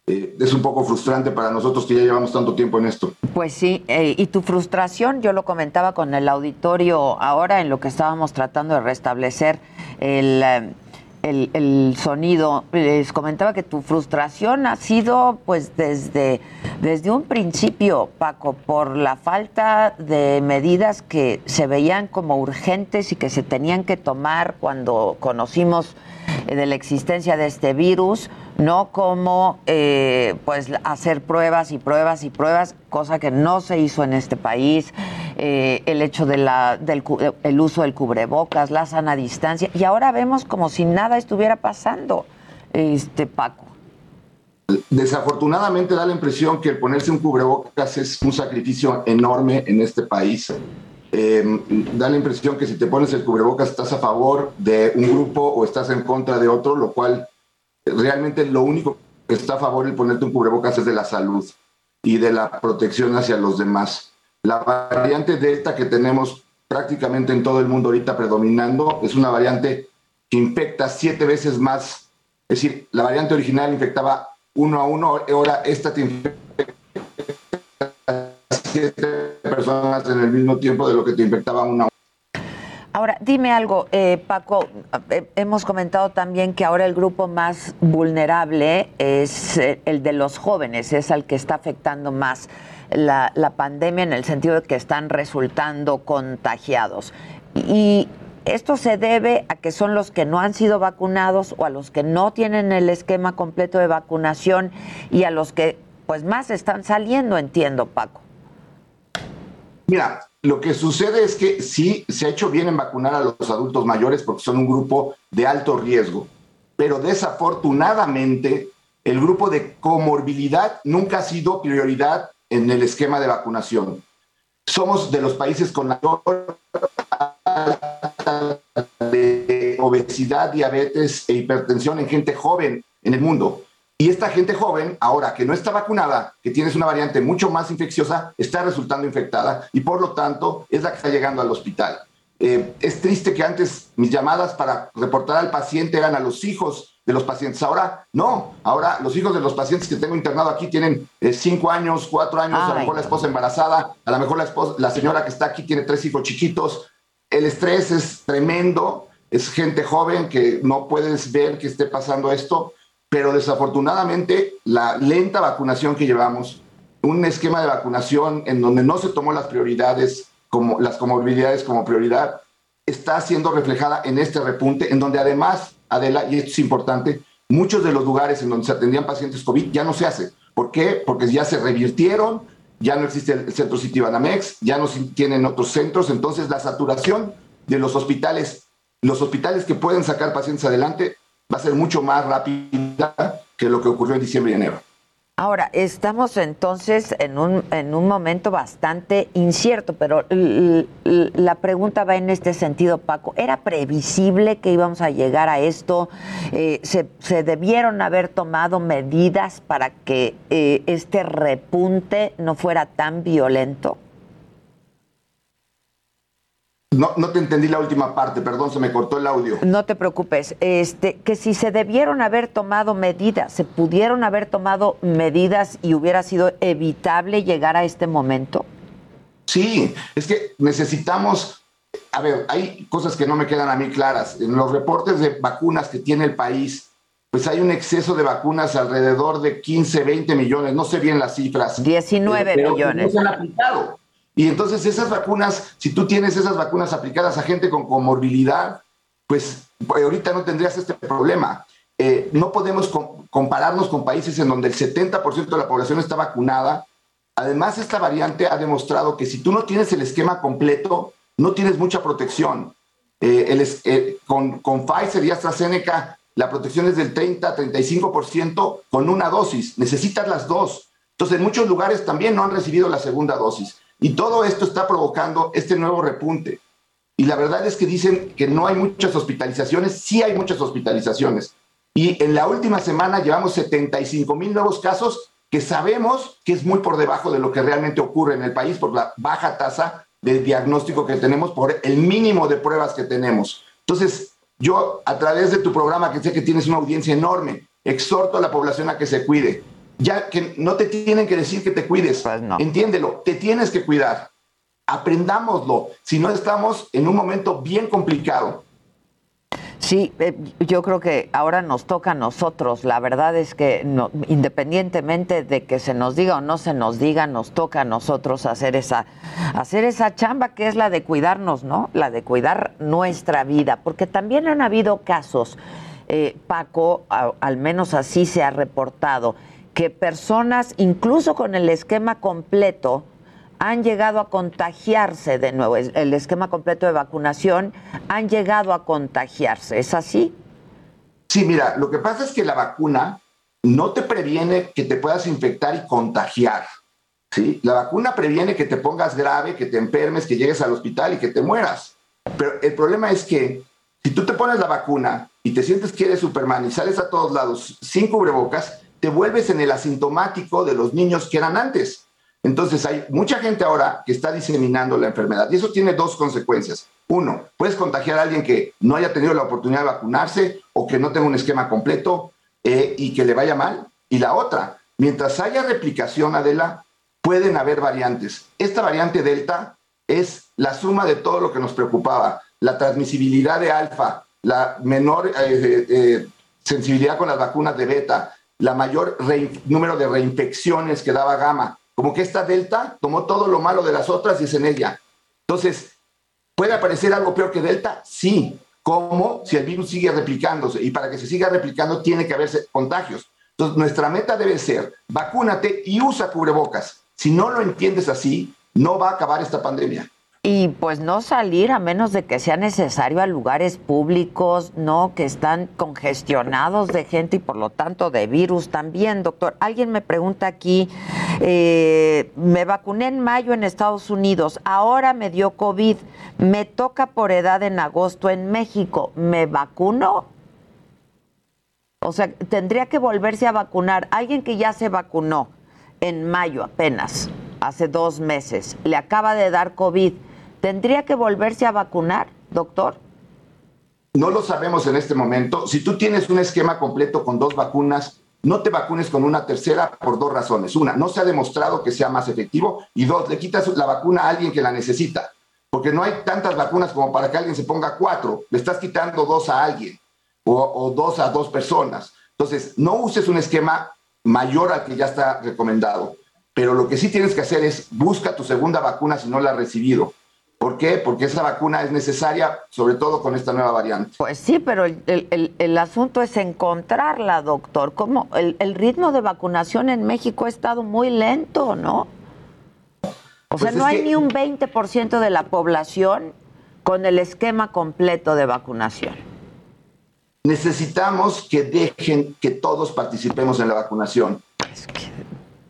Eh, es un poco frustrante para nosotros que ya llevamos tanto tiempo en esto. Pues sí, eh, y tu frustración, yo lo comentaba con el auditorio ahora en lo que estábamos tratando de restablecer el el, sonido. Les comentaba que tu frustración ha sido pues desde, desde un principio, Paco, por la falta de medidas que se veían como urgentes y que se tenían que tomar cuando conocimos eh, de la existencia de este virus, no como eh, pues hacer pruebas y pruebas y pruebas, cosa que no se hizo en este país, eh, el hecho de la, del el uso del cubrebocas, la sana distancia, y ahora vemos como si nada estuviera pasando, este Paco. Desafortunadamente da la impresión que el ponerse un cubrebocas es un sacrificio enorme en este país. Em, da la impresión que si te pones el cubrebocas estás a favor de un grupo o estás en contra de otro, lo cual realmente lo único que está a favor de ponerte un cubrebocas es de la salud y de la protección hacia los demás. La variante Delta que tenemos prácticamente en todo el mundo ahorita predominando es una variante que infecta siete veces más. Es decir, la variante original infectaba uno a uno, ahora esta te infecta siete personas en el mismo tiempo de lo que te infectaba una Ahora, dime algo, eh, Paco, eh, hemos comentado también que ahora el grupo más vulnerable es eh, el de los jóvenes, es al que está afectando más la, pandemia en el sentido de que están resultando contagiados. Y esto se debe a que son los que no han sido vacunados o a los que no tienen el esquema completo de vacunación y a los que pues más están saliendo, entiendo, Paco. Mira, lo que sucede es que sí se ha hecho bien en vacunar a los adultos mayores porque son un grupo de alto riesgo, pero desafortunadamente el grupo de comorbilidad nunca ha sido prioridad en el esquema de vacunación. Somos de los países con la de obesidad, diabetes e hipertensión en gente joven en el mundo. Y esta gente joven, ahora que no está vacunada, que tienes una variante mucho más infecciosa, está resultando infectada y por lo tanto es la que está llegando al hospital. Eh, es triste que antes mis llamadas para reportar al paciente eran a los hijos de los pacientes. Ahora, no, ahora los hijos de los pacientes que tengo internado aquí tienen eh, cinco años, cuatro años, a lo mejor la esposa embarazada, a lo mejor la, esposa, la señora que está aquí tiene tres hijos chiquitos. El estrés es tremendo, es gente joven que no puedes ver que esté pasando esto, pero desafortunadamente la lenta vacunación que llevamos, un esquema de vacunación en donde no se tomó las prioridades como las comorbilidades como prioridad, está siendo reflejada en este repunte, en donde además, Adela, y esto es importante, muchos de los lugares en donde se atendían pacientes COVID ya no se hace. ¿Por qué? Porque ya se revirtieron, ya no existe el centro Citibanamex, ya no tienen otros centros, entonces la saturación de los hospitales, los hospitales que pueden sacar pacientes adelante, va a ser mucho más rápida que lo que ocurrió en diciembre y enero. Ahora, estamos entonces en un, en un momento bastante incierto, pero la pregunta va en este sentido, Paco. ¿Era previsible que íbamos a llegar a esto? Eh, ¿se, debieron haber tomado medidas para que eh, este repunte no fuera tan violento? No, no te entendí la última parte, perdón, se me cortó el audio. No te preocupes, este, que si se debieron haber tomado medidas, se pudieron haber tomado medidas y hubiera sido evitable llegar a este momento. Sí, es que necesitamos, a ver, hay cosas que no me quedan a mí claras. En los reportes de vacunas que tiene el país, pues hay un exceso de vacunas alrededor de 15, 20 millones, no sé bien las cifras. 19 millones. No se han aplicado. Y entonces esas vacunas, si tú tienes esas vacunas aplicadas a gente con comorbilidad, pues ahorita no tendrías este problema. Eh, no podemos compararnos con países en donde el 70% de la población está vacunada. Además, esta variante ha demostrado que si tú no tienes el esquema completo, no tienes mucha protección. Eh, eh, con, con Pfizer y AstraZeneca, la protección es del 30 35% con una dosis. Necesitas las dos. Entonces, en muchos lugares también no han recibido la segunda dosis. Y todo esto está provocando este nuevo repunte. Y la verdad es que dicen que no hay muchas hospitalizaciones, sí hay muchas hospitalizaciones. Y en la última semana llevamos 75 mil nuevos casos que sabemos que es muy por debajo de lo que realmente ocurre en el país por la baja tasa de diagnóstico que tenemos, por el mínimo de pruebas que tenemos. Entonces, yo a través de tu programa, que sé que tienes una audiencia enorme, exhorto a la población a que se cuide ya que no te tienen que decir que te cuides. Pues Entiéndelo, te tienes que cuidar. Aprendámoslo, si no estamos en un momento bien complicado. Sí, eh, yo creo que ahora nos toca a nosotros. La verdad es que independientemente de que se nos diga o no se nos diga, nos toca a nosotros hacer esa, hacer esa chamba que es la de cuidarnos, ¿no? La de cuidar nuestra vida, porque también han habido casos, eh, Paco, al menos así se ha reportado, que personas, incluso con el esquema completo, han llegado a contagiarse de nuevo, el, esquema completo de vacunación, han llegado a contagiarse. ¿Es así? Sí, mira, lo que pasa es que la vacuna no te previene que te puedas infectar y contagiar. ¿sí? La vacuna previene que te pongas grave, que te enfermes, que llegues al hospital y que te mueras. Pero el problema es que si tú te pones la vacuna y te sientes que eres Superman y sales a todos lados sin cubrebocas, te vuelves en el asintomático de los niños que eran antes. Entonces hay mucha gente ahora que está diseminando la enfermedad y eso tiene dos consecuencias. Uno, puedes contagiar a alguien que no haya tenido la oportunidad de vacunarse o que no tenga un esquema completo eh, y que le vaya mal. Y la otra, mientras haya replicación, Adela, pueden haber variantes. Esta variante Delta es la suma de todo lo que nos preocupaba. La transmisibilidad de alfa, la menor eh, eh, sensibilidad con las vacunas de beta, la mayor número de reinfecciones que daba Gamma. Como que esta Delta tomó todo lo malo de las otras y es en ella. Entonces, ¿puede aparecer algo peor que Delta? Sí. ¿Cómo? Si el virus sigue replicándose. Y para que se siga replicando tiene que haberse contagios. Entonces, nuestra meta debe ser, vacúnate y usa cubrebocas. Si no lo entiendes así, no va a acabar esta pandemia. Y pues no salir a menos de que sea necesario a lugares públicos, ¿no? Que están congestionados de gente y por lo tanto de virus también, doctor. Alguien me pregunta aquí, eh, me vacuné en mayo en Estados Unidos, ahora me dio COVID, me toca por edad en agosto en México, ¿me vacuno? O sea, tendría que volverse a vacunar. Alguien que ya se vacunó en mayo apenas, hace dos meses, le acaba de dar COVID ¿Tendría que volverse a vacunar, doctor? no lo sabemos en este momento. Si tú tienes un esquema completo con dos vacunas, no te vacunes con una tercera por dos razones. Una, no se ha demostrado que sea más efectivo. Y dos, le quitas la vacuna a alguien que la necesita. Porque no hay tantas vacunas como para que alguien se ponga cuatro. Le estás quitando dos a alguien o, dos a dos personas. Entonces, no uses un esquema mayor al que ya está recomendado. Pero lo que sí tienes que hacer es busca tu segunda vacuna si no la has recibido. ¿Por qué? Porque esa vacuna es necesaria, sobre todo con esta nueva variante. Pues sí, pero el, el, el asunto es encontrarla, doctor. ¿Cómo? El, el, ritmo de vacunación en México ha estado muy lento, ¿no? O sea, pues no hay que... ni un 20% de la población con el esquema completo de vacunación. Necesitamos que dejen que todos participemos en la vacunación. Es que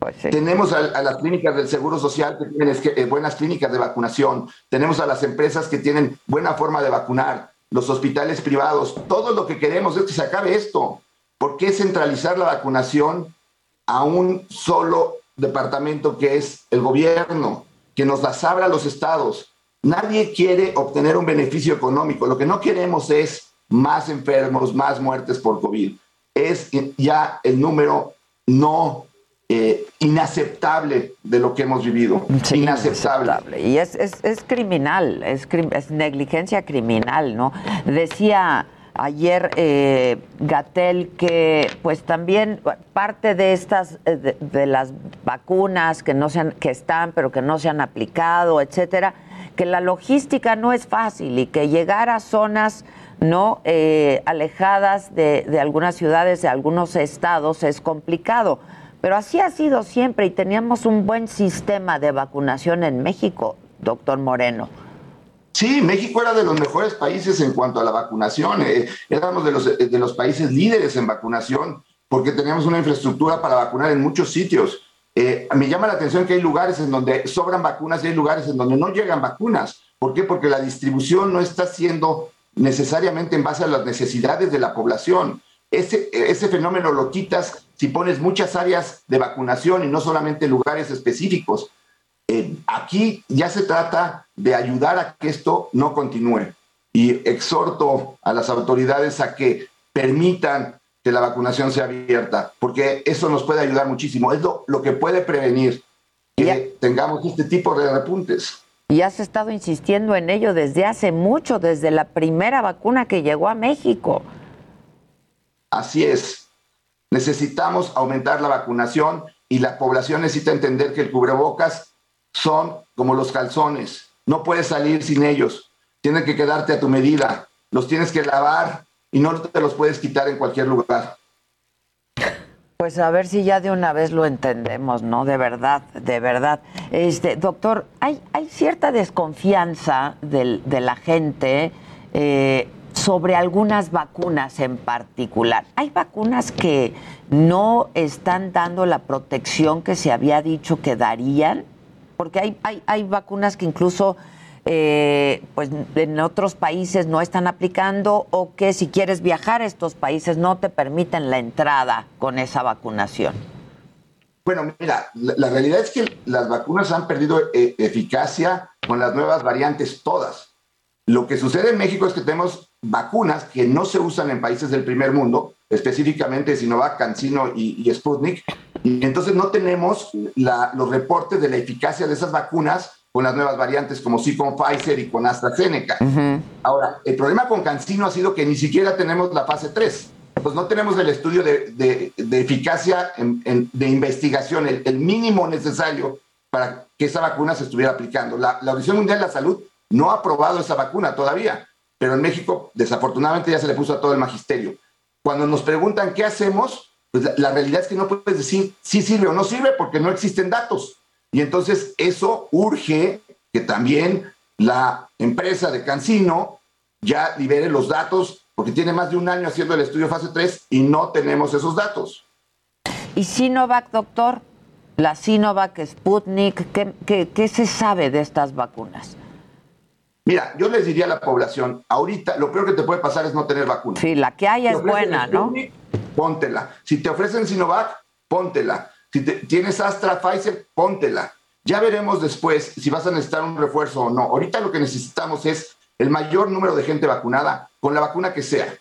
pues. Tenemos a, a, las clínicas del Seguro Social que tienen eh, buenas clínicas de vacunación. Tenemos a las empresas que tienen buena forma de vacunar. Los hospitales privados. Todo lo que queremos es que se acabe esto. ¿Por qué centralizar la vacunación a un solo departamento que es el gobierno, que nos las abra a los estados? Nadie quiere obtener un beneficio económico. Lo que no queremos es más enfermos, más muertes por COVID. Es ya el número no eh, inaceptable de lo que hemos vivido. Sí, inaceptable. inaceptable. Y es, es, es criminal, es, es, negligencia criminal, ¿no? Decía ayer eh, Gatel que pues también parte de estas, eh, de, de, las vacunas que, no se han, que están pero que no se han aplicado, etcétera, que la logística no es fácil y que llegar a zonas no eh, alejadas de, de algunas ciudades, de algunos estados, es complicado. Pero así ha sido siempre y teníamos un buen sistema de vacunación en México, doctor Moreno. Sí, México era de los mejores países en cuanto a la vacunación. Eh, éramos de los, de los países líderes en vacunación porque teníamos una infraestructura para vacunar en muchos sitios. Eh, me llama la atención que hay lugares en donde sobran vacunas y hay lugares en donde no llegan vacunas. ¿Por qué? Porque la distribución no está siendo necesariamente en base a las necesidades de la población. Ese, ese fenómeno lo quitas si pones muchas áreas de vacunación y no solamente lugares específicos. Eh, aquí ya se trata de ayudar a que esto no continúe. Y exhorto a las autoridades a que permitan que la vacunación sea abierta, porque eso nos puede ayudar muchísimo. Es lo, lo que puede prevenir que tengamos este tipo de repuntes. Y has estado insistiendo en ello desde hace mucho, desde la primera vacuna que llegó a México. Así es. Necesitamos aumentar la vacunación y la población necesita entender que el cubrebocas son como los calzones. No puedes salir sin ellos. Tienen que quedarte a tu medida. Los tienes que lavar y no te los puedes quitar en cualquier lugar. Pues a ver si ya de una vez lo entendemos, ¿no? De verdad, de verdad. Este, doctor, hay, cierta desconfianza de la gente eh, sobre algunas vacunas en particular. Hay vacunas que no están dando la protección que se había dicho que darían, porque hay, hay, vacunas que incluso eh, pues en otros países no están aplicando o que si quieres viajar a estos países no te permiten la entrada con esa vacunación? Bueno, mira, la, la realidad es que las vacunas han perdido eh, eficacia con las nuevas variantes todas. Lo que sucede en México es que tenemos vacunas que no se usan en países del primer mundo, específicamente Sinovac, CanSino y, y Sputnik, y entonces no tenemos la, los reportes de la eficacia de esas vacunas con las nuevas variantes como sí con Pfizer y con AstraZeneca. Uh -huh. Ahora, el problema con CanSino ha sido que ni siquiera tenemos la fase 3. Pues no tenemos el estudio de, de, de eficacia en, en, de investigación, el, el, mínimo necesario para que esa vacuna se estuviera aplicando. La, la Organización Mundial de la Salud no ha aprobado esa vacuna todavía, pero en México desafortunadamente ya se le puso a todo el magisterio. Cuando nos preguntan qué hacemos, pues la, realidad es que no puedes decir si sirve o no sirve porque no existen datos. Y entonces eso urge que también la empresa de Cancino ya libere los datos, porque tiene más de un año haciendo el estudio fase 3 y no tenemos esos datos. ¿Y Sinovac, doctor? La Sinovac, Sputnik, ¿qué, qué, qué se sabe de estas vacunas? Mira, yo les diría a la población, ahorita lo peor que te puede pasar es no tener vacuna. Sí, la que hay es buena, Sputnik, ¿no? Póntela. Si te ofrecen Sinovac, póntela. Si te, tienes Astra, Pfizer, póntela. Ya veremos después si vas a necesitar un refuerzo o no. Ahorita lo que necesitamos es el mayor número de gente vacunada con la vacuna que sea.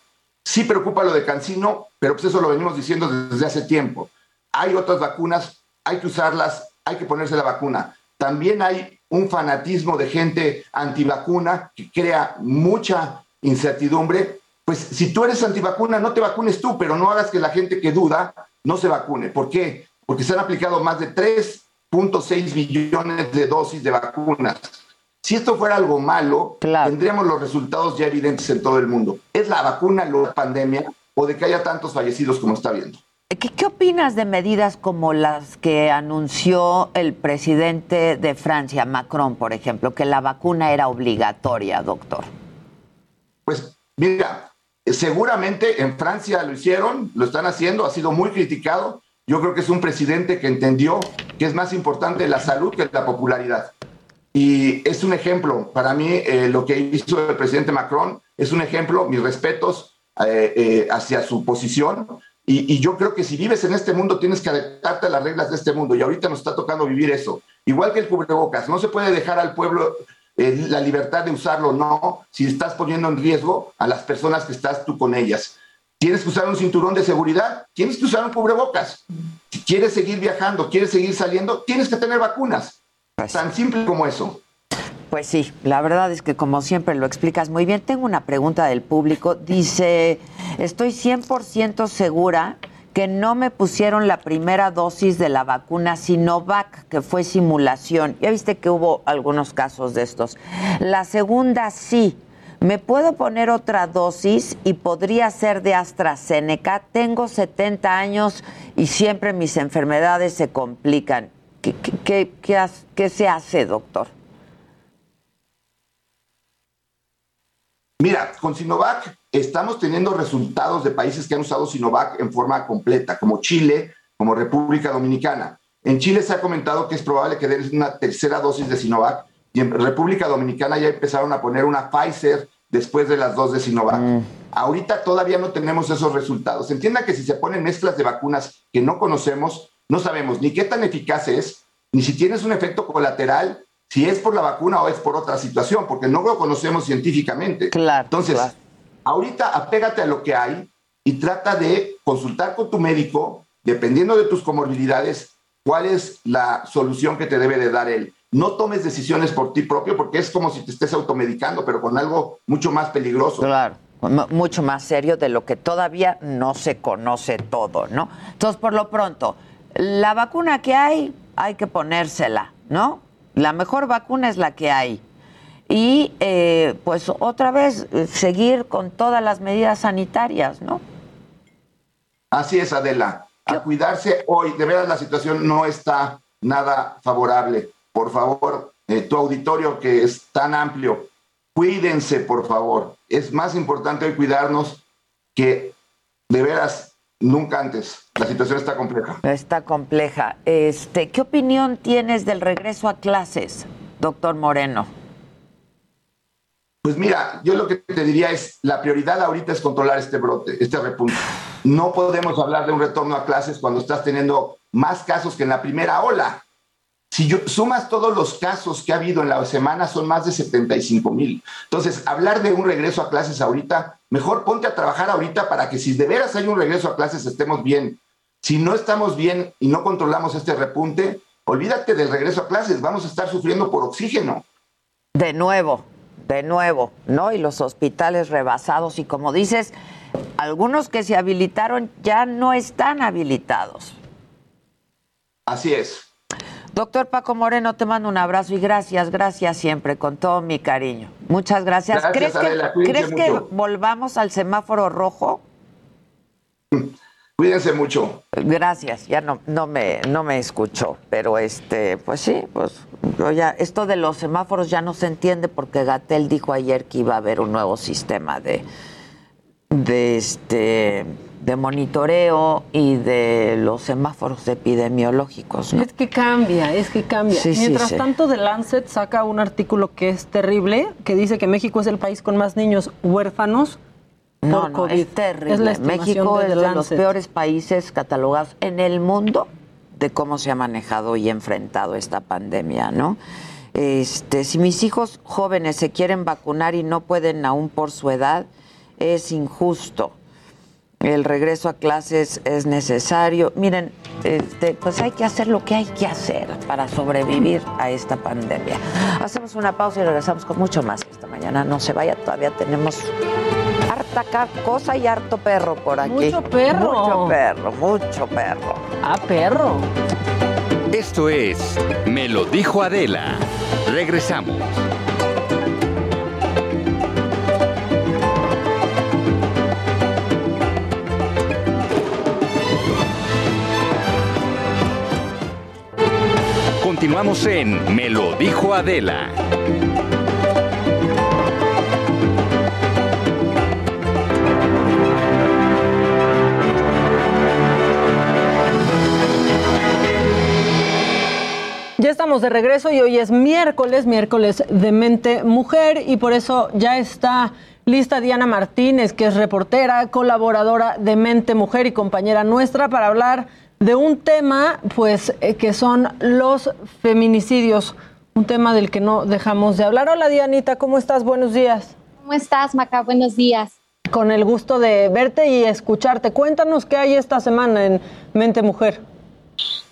Sí preocupa lo de Cancino, pero pues eso lo venimos diciendo desde hace tiempo. Hay otras vacunas, hay que usarlas, hay que ponerse la vacuna. También hay un fanatismo de gente antivacuna que crea mucha incertidumbre. Pues si tú eres antivacuna, no te vacunes tú, pero no hagas que la gente que duda no se vacune. ¿Por qué? Porque se han aplicado más de 3.6 millones de dosis de vacunas. Si esto fuera algo malo, tendríamos los resultados ya evidentes en todo el mundo. ¿Es la vacuna la pandemia o de que haya tantos fallecidos como está viendo? ¿Qué, opinas de medidas como las que anunció el presidente de Francia, Macron, por ejemplo, que la vacuna era obligatoria, doctor? Pues mira, seguramente en Francia lo hicieron, lo están haciendo, ha sido muy criticado. Yo creo que es un presidente que entendió que es más importante la salud que la popularidad. Y es un ejemplo, para mí, eh, lo que hizo el presidente Macron es un ejemplo, mis respetos eh, eh, hacia su posición, y, yo creo que si vives en este mundo tienes que adaptarte a las reglas de este mundo y ahorita nos está tocando vivir eso. Igual que el cubrebocas, no se puede dejar al pueblo eh, la libertad de usarlo, no, si estás poniendo en riesgo a las personas que estás tú con ellas. Tienes que usar un cinturón de seguridad, tienes que usar un cubrebocas. Si quieres seguir viajando, quieres seguir saliendo, tienes que tener vacunas. Tan simple como eso. Pues sí, la verdad es que como siempre lo explicas muy bien. Tengo una pregunta del público. Dice, estoy 100% segura que no me pusieron la primera dosis de la vacuna Sinovac, que fue simulación. Ya viste que hubo algunos casos de estos. La segunda sí. ¿Me puedo poner otra dosis y podría ser de AstraZeneca? Tengo 70 años y siempre mis enfermedades se complican. ¿Qué, qué, qué se hace, doctor? Mira, con Sinovac estamos teniendo resultados de países que han usado Sinovac en forma completa, como Chile, como República Dominicana. En Chile se ha comentado que es probable que den una tercera dosis de Sinovac y en República Dominicana ya empezaron a poner una Pfizer después de las dos de Sinovac. Mm. Ahorita todavía no tenemos esos resultados. Entienda que si se ponen mezclas de vacunas que no conocemos, no sabemos ni qué tan eficaz es, ni si tienes un efecto colateral si es por la vacuna o es por otra situación, porque no lo conocemos científicamente. Claro. Entonces, ahorita apégate a lo que hay y trata de consultar con tu médico, dependiendo de tus comorbilidades, cuál es la solución que te debe de dar él. No tomes decisiones por ti propio porque es como si te estés automedicando, pero con algo mucho más peligroso. Claro, mucho más serio de lo que todavía no se conoce todo, ¿no? Entonces, por lo pronto, la vacuna que hay, hay que ponérsela, ¿no? La mejor vacuna es la que hay. Y eh, pues otra vez seguir con todas las medidas sanitarias, ¿no? Así es, Adela. A cuidarse hoy. De verdad la situación no está nada favorable. Por favor, eh, tu auditorio que es tan amplio, cuídense, por favor. Es más importante hoy cuidarnos que de veras Nunca antes. La situación está compleja. Está compleja. Este, ¿Qué opinión tienes del regreso a clases, doctor Moreno? Pues mira, yo lo que te diría es, la prioridad ahorita es controlar este brote, este repunte. No podemos hablar de un retorno a clases cuando estás teniendo más casos que en la primera ola. Si yo, sumas todos los casos que ha habido en la semana, son más de 75 mil. Entonces, hablar de un regreso a clases ahorita, mejor ponte a trabajar ahorita para que si de veras hay un regreso a clases estemos bien. Si no estamos bien y no controlamos este repunte, olvídate del regreso a clases, vamos a estar sufriendo por oxígeno. De nuevo, de nuevo, ¿no? Y los hospitales rebasados y como dices, algunos que se habilitaron ya no están habilitados. Así es. Doctor Paco Moreno, te mando un abrazo y gracias, gracias siempre, con todo mi cariño. Muchas gracias. ¿Crees, que, volvamos al semáforo rojo? Cuídense mucho. Gracias, ya no, no me, no me escuchó, pero este, pues sí, pues ya, esto de los semáforos ya no se entiende porque Gatel dijo ayer que iba a haber un nuevo sistema de, de este de monitoreo y de los semáforos epidemiológicos. Es que cambia, es que cambia. Mientras tanto, The Lancet saca un artículo que es terrible, que dice que México es el país con más niños huérfanos no, por COVID. es terrible. México es de los peores países catalogados en el mundo de cómo se ha manejado y enfrentado esta pandemia, ¿no? Este, si mis hijos jóvenes se quieren vacunar y no pueden aún por su edad, es injusto. El regreso a clases es necesario. Miren, este, pues hay que hacer lo que hay que hacer para sobrevivir a esta pandemia. Hacemos una pausa y regresamos con mucho más esta mañana. No se vaya, todavía tenemos harta cosa y harto perro por aquí. Mucho perro. Mucho perro, mucho perro. Ah, perro. Esto es Me lo dijo Adela. Regresamos. Continuamos en Me lo dijo Adela. Ya estamos de regreso y hoy es miércoles, miércoles de mente mujer y por eso ya está lista Diana Martínez, que es reportera, colaboradora de Mente Mujer y compañera nuestra para hablar de un tema pues eh, que son los feminicidios, un tema del que no dejamos de hablar. Hola Dianita, ¿cómo estás? Buenos días. ¿Cómo estás, Maca? Buenos días. Con el gusto de verte y escucharte. Cuéntanos qué hay esta semana en Mente Mujer.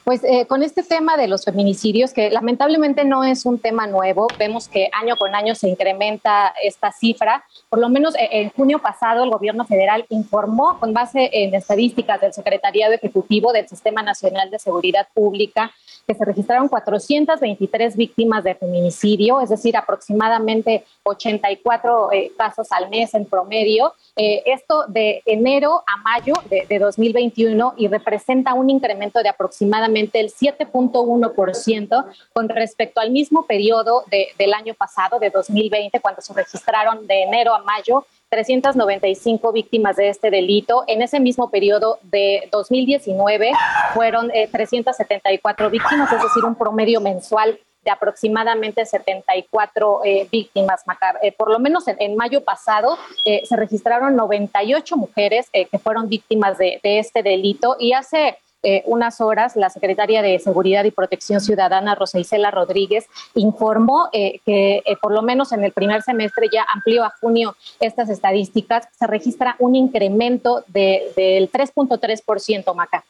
Pues eh, con este tema de los feminicidios, que lamentablemente no es un tema nuevo, vemos que año con año se incrementa esta cifra. Por lo menos eh, en junio pasado el gobierno federal informó, con base en estadísticas del Secretariado Ejecutivo del Sistema Nacional de Seguridad Pública, que se registraron 423 víctimas de feminicidio, es decir, aproximadamente 84 eh, casos al mes en promedio. Eh, esto de enero a mayo de, de 2021 y representa un incremento de aproximadamente el 7.1% con respecto al mismo periodo de- del año pasado, de 2020, cuando se registraron de enero a mayo 395 víctimas de este delito. En ese mismo periodo de 2019 fueron eh, 374 víctimas, es decir, un promedio mensual de aproximadamente 74 eh, víctimas. Eh, por lo menos en, en mayo pasado eh, se registraron 98 mujeres eh, que fueron víctimas de, de este delito y hace eh, unas horas la secretaria de Seguridad y Protección Ciudadana, Rosa Isela Rodríguez, informó eh, que eh, por lo menos en el primer semestre, ya amplió a junio estas estadísticas, se registra un incremento de- del 3.3%, Maca.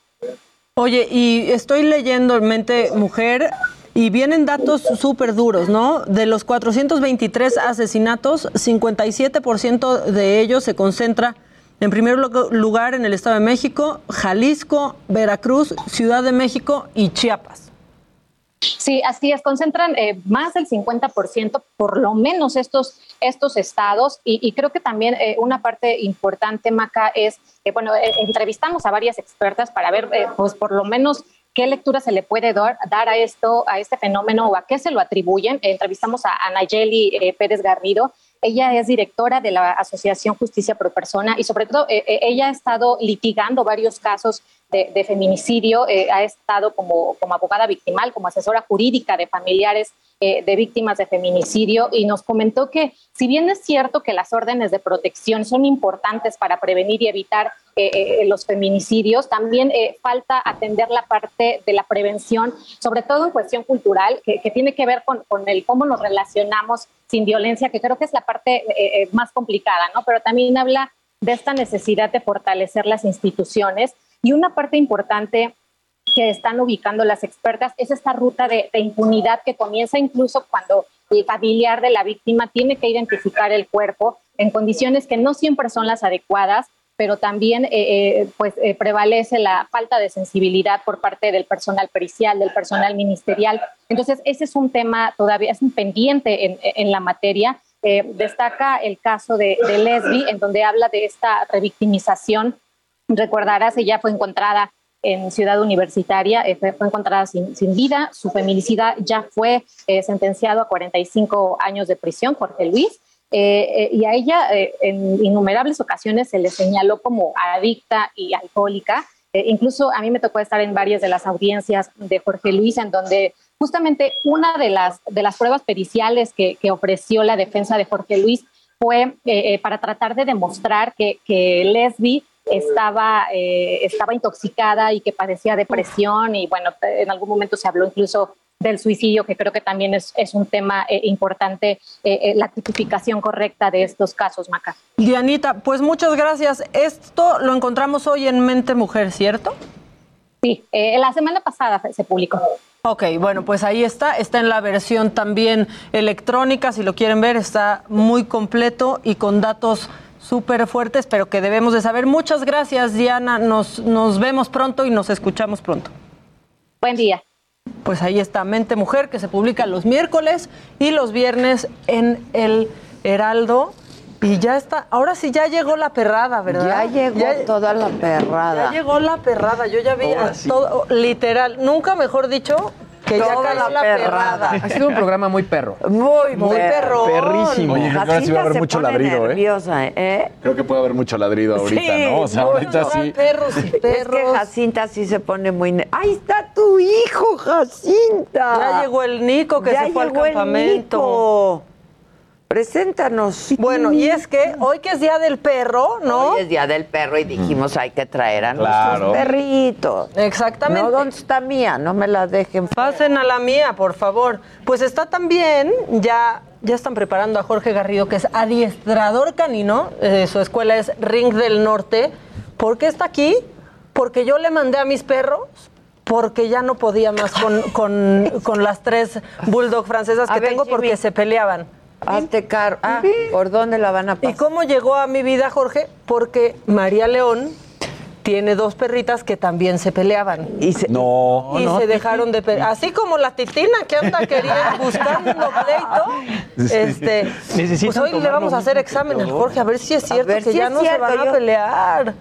Oye, y estoy leyendo en Mente Mujer y vienen datos súper duros, ¿no? De los 423 asesinatos, 57% de ellos se concentra en primer lu- lugar en el Estado de México, Jalisco, Veracruz, Ciudad de México y Chiapas. Sí, así es, concentran eh, más del 50%, por lo menos estos, estos estados, y, creo que también eh, una parte importante, Maca, es que, bueno, eh, entrevistamos a varias expertas para ver, eh, pues por lo menos qué lectura se le puede dar, dar a esto, a este fenómeno o a qué se lo atribuyen. Eh, entrevistamos a, a Nayeli eh, Pérez Garrido. Ella es directora de la Asociación Justicia Pro Persona y sobre todo eh, eh, ella ha estado litigando varios casos de, feminicidio, eh, ha estado como, como abogada victimal, como asesora jurídica de familiares de víctimas de feminicidio y nos comentó que si bien es cierto que las órdenes de protección son importantes para prevenir y evitar eh, eh, los feminicidios, también eh, falta atender la parte de la prevención, sobre todo en cuestión cultural, que, que tiene que ver con, con el cómo nos relacionamos sin violencia, que creo que es la parte más complicada, ¿no? Pero también habla de esta necesidad de fortalecer las instituciones y una parte importante que están ubicando las expertas es esta ruta de, impunidad que comienza incluso cuando el familiar de la víctima tiene que identificar el cuerpo en condiciones que no siempre son las adecuadas, pero también eh, eh, pues, eh, prevalece la falta de sensibilidad por parte del personal pericial, del personal ministerial. Entonces, ese es un tema todavía, es un pendiente en, en la materia. Destaca el caso de, de Leslie, en donde habla de esta revictimización. Recordarás, ella fue encontrada en Ciudad Universitaria, eh, fue, fue encontrada sin, sin vida, su feminicida ya fue eh, sentenciado a 45 años de prisión, Jorge Luis, eh, eh, y a ella eh, en innumerables ocasiones se le señaló como adicta y alcohólica. Eh, incluso a mí me tocó estar en varias de las audiencias de Jorge Luis, en donde justamente una de las, de las pruebas periciales que, que ofreció la defensa de Jorge Luis fue para tratar de demostrar que, que Leslie estaba, eh, estaba intoxicada y que padecía depresión y bueno, en algún momento se habló incluso del suicidio, que creo que también es, es un tema eh, importante, eh, eh, la tipificación correcta de estos casos, Maca. Dianita, pues muchas gracias. Esto lo encontramos hoy en Mente Mujer, ¿cierto? Sí, la semana pasada se publicó. Ok, bueno, pues ahí está, está en la versión también electrónica, si lo quieren ver, está muy completo y con datos súper fuertes, pero que debemos de saber. Muchas gracias, Diana, nos, nos vemos pronto y nos escuchamos pronto. Buen día. Pues ahí está Mente Mujer, que se publica los miércoles y los viernes en el Heraldo. Y ya está, ahora sí ya llegó la perrada, ¿verdad? Ya llegó toda la perrada. Ya llegó la perrada, yo ya vi todo, literal, nunca mejor dicho, que ya Toda cayó la la perrada. Ha sido un programa muy perro. Muy, Muy perro. Perrísimo. Oye, creo que ahora sí va a haber mucho ladrido, ¿eh? nerviosa, ¿eh? Creo que puede haber mucho ladrido ahorita, Sí, ¿no? O sea, mucho. ahorita sí. Perros y Es que perros. Jacinta sí se pone muy... ne- ¡Ahí está tu hijo, Jacinta! Ya llegó el Nico que Ya se fue al llegó el campamento. Nico. Preséntanos. Bueno, y es que hoy que es Día del Perro, ¿no? Hoy es Día del Perro y dijimos hay que traer a Claro. nuestros perritos. Exactamente. No, ¿dónde está mía? No me la dejen. Pasen a la mía, por favor. Pues está también, ya, ya están preparando a Jorge Garrido, que es adiestrador canino. eh, su escuela es Ring del Norte. ¿Por qué está aquí? Porque yo le mandé a mis perros. Porque ya no podía más con, con- con las tres bulldog francesas que ver, tengo porque Jimmy. se peleaban. Hazte caro. Ah, ¿por dónde la van a ¿Y pasar? cómo llegó a mi vida, Jorge? Porque María León tiene dos perritas que también se peleaban. Y se, No, y no. se dejaron de pelear. Así como la titina que anda queriendo buscando pleito. Este, Necesitan pues hoy le vamos a hacer examen al. Jorge, a ver si es cierto que si ya no cierto, se van yo- a pelear.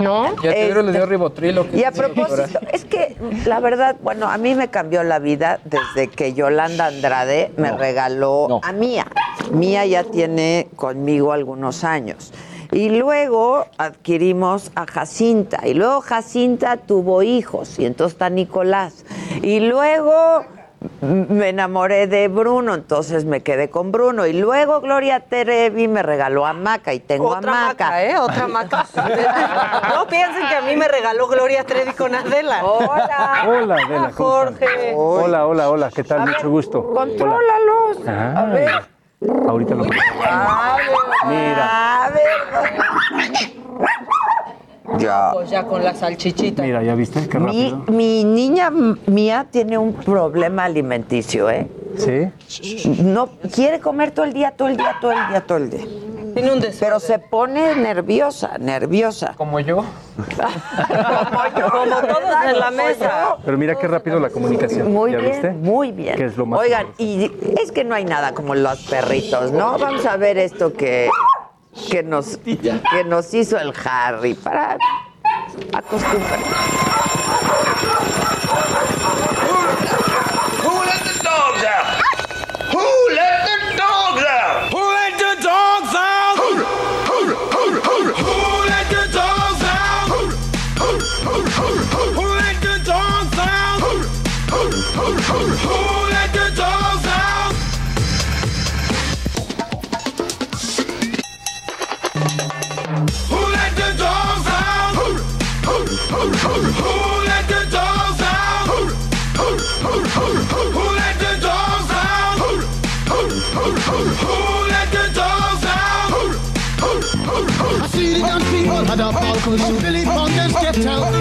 ¿No? Ya Pedro le dio Este, ribotrilo. Y a propósito, es que la verdad, bueno, a mí me cambió la vida desde que Yolanda Andrade me regaló no. a Mía. Mía ya tiene conmigo algunos años. Y luego adquirimos a Jacinta. Y luego Jacinta tuvo hijos. Y entonces está Nicolás. Y luego me enamoré de Bruno. Entonces me quedé con Bruno. Y luego Gloria Trevi me regaló a Maca. Y tengo Otra a Maca. maca, ¿eh? Otra maca. No piensen que a mí me regaló Gloria Trevi con Adela. Hola. Hola, Adela. Jorge. Hola, hola, hola, ¿qué tal? Mucho gusto. Contrólalos. Hola. A ver. Ahorita lo A ver. Mira. A ver. Ya. Pues ya con la salchichita. Mira, ¿ya viste? Qué Mi, rápido. mi niña m- mía tiene un problema alimenticio, ¿eh? ¿Sí? No quiere comer todo el día, todo el día, todo el día, todo el día. Tiene un deseo. Pero se pone nerviosa, nerviosa. Como yo. Como todos en la mesa. Pero mira qué rápido la comunicación. Muy ¿Ya bien, viste? muy bien. Que es lo más Oigan, y es que no hay nada como los perritos, ¿no? Vamos a ver esto que, que, nos, que nos hizo el Harry para acostumbrar. Who let the dogs out? Had a ball cause you Billy Bongers get out.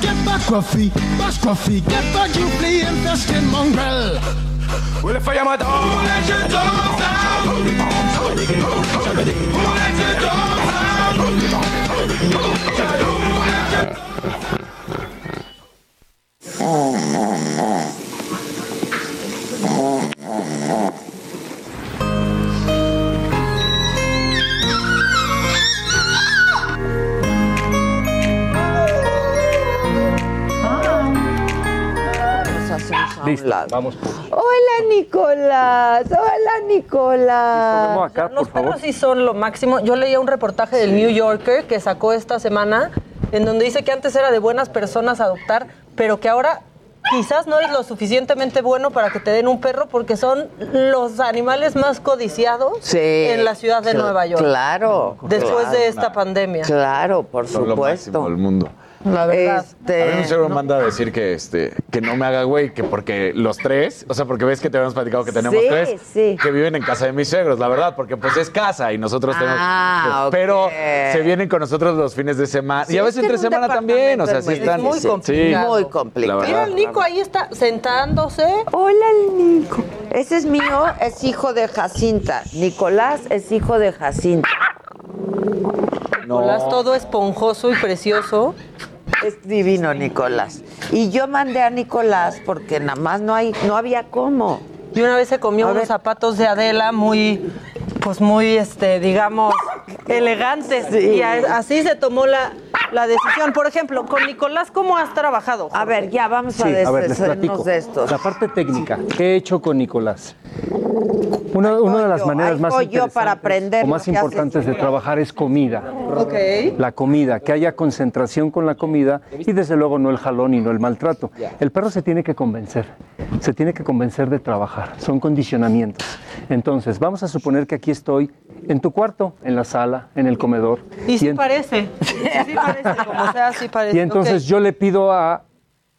Get back, Gruffy, bash Gruffy, get back, you flea infested mongrel. Well, if I am a dog, who let the dogs out? Who let the dogs out? Who let the Nos a un Listo, lado. vamos por. Hola, Nicolás. Hola, Nicolás. Vamos acá, Los por favor. perros sí son lo máximo. Yo leía un reportaje del New Yorker que sacó esta semana en donde dice que antes era de buenas personas adoptar, pero que ahora quizás no eres lo suficientemente bueno para que te den un perro porque son los animales más codiciados Sí. en la ciudad de Cl- Nueva York. Claro. Después claro. de esta pandemia. Claro, por Son lo máximo supuesto. del mundo. La verdad. Este, A mí un seguro no- manda a decir que este que no me haga güey, que porque los tres, o sea, porque ves que te habíamos platicado que tenemos Sí, tres sí. que viven en casa de mis suegros, la verdad, porque pues es casa y nosotros tenemos Ah, pero se vienen con nosotros los fines de semana Sí, y a es veces entre semana también, o sea, sí están es muy sí, complicado. Muy complicado. Mira, el Nico ahí está sentándose. Hola, el Nico. Ese es mío, es hijo de Jacinta. Nicolás es hijo de Jacinta. Nicolás todo esponjoso y precioso. Es divino, Nicolás. Y yo mandé a Nicolás porque nada más no hay, no había cómo. Y una vez se comió A unos ver. zapatos de Adela muy, pues muy, este, digamos, elegantes. Sí. Y así se tomó la, la decisión. Por ejemplo, con Nicolás, ¿cómo has trabajado? A ver, ya vamos Sí, a a ver, les deshacernos platico. de estos. La parte técnica, ¿qué he hecho con Nicolás? Una, una de las maneras más interesantes para aprender o más importantes de trabajar es comida. La comida, que haya concentración con la comida y desde luego no el jalón y no el maltrato. El perro se tiene que convencer, se tiene que convencer de trabajar, son condicionamientos. Entonces, vamos a suponer que aquí estoy en tu cuarto, en la sala, en el comedor. Y sí en- parece. Sí, sí parece. Como sea, sí parece. y entonces yo le pido a,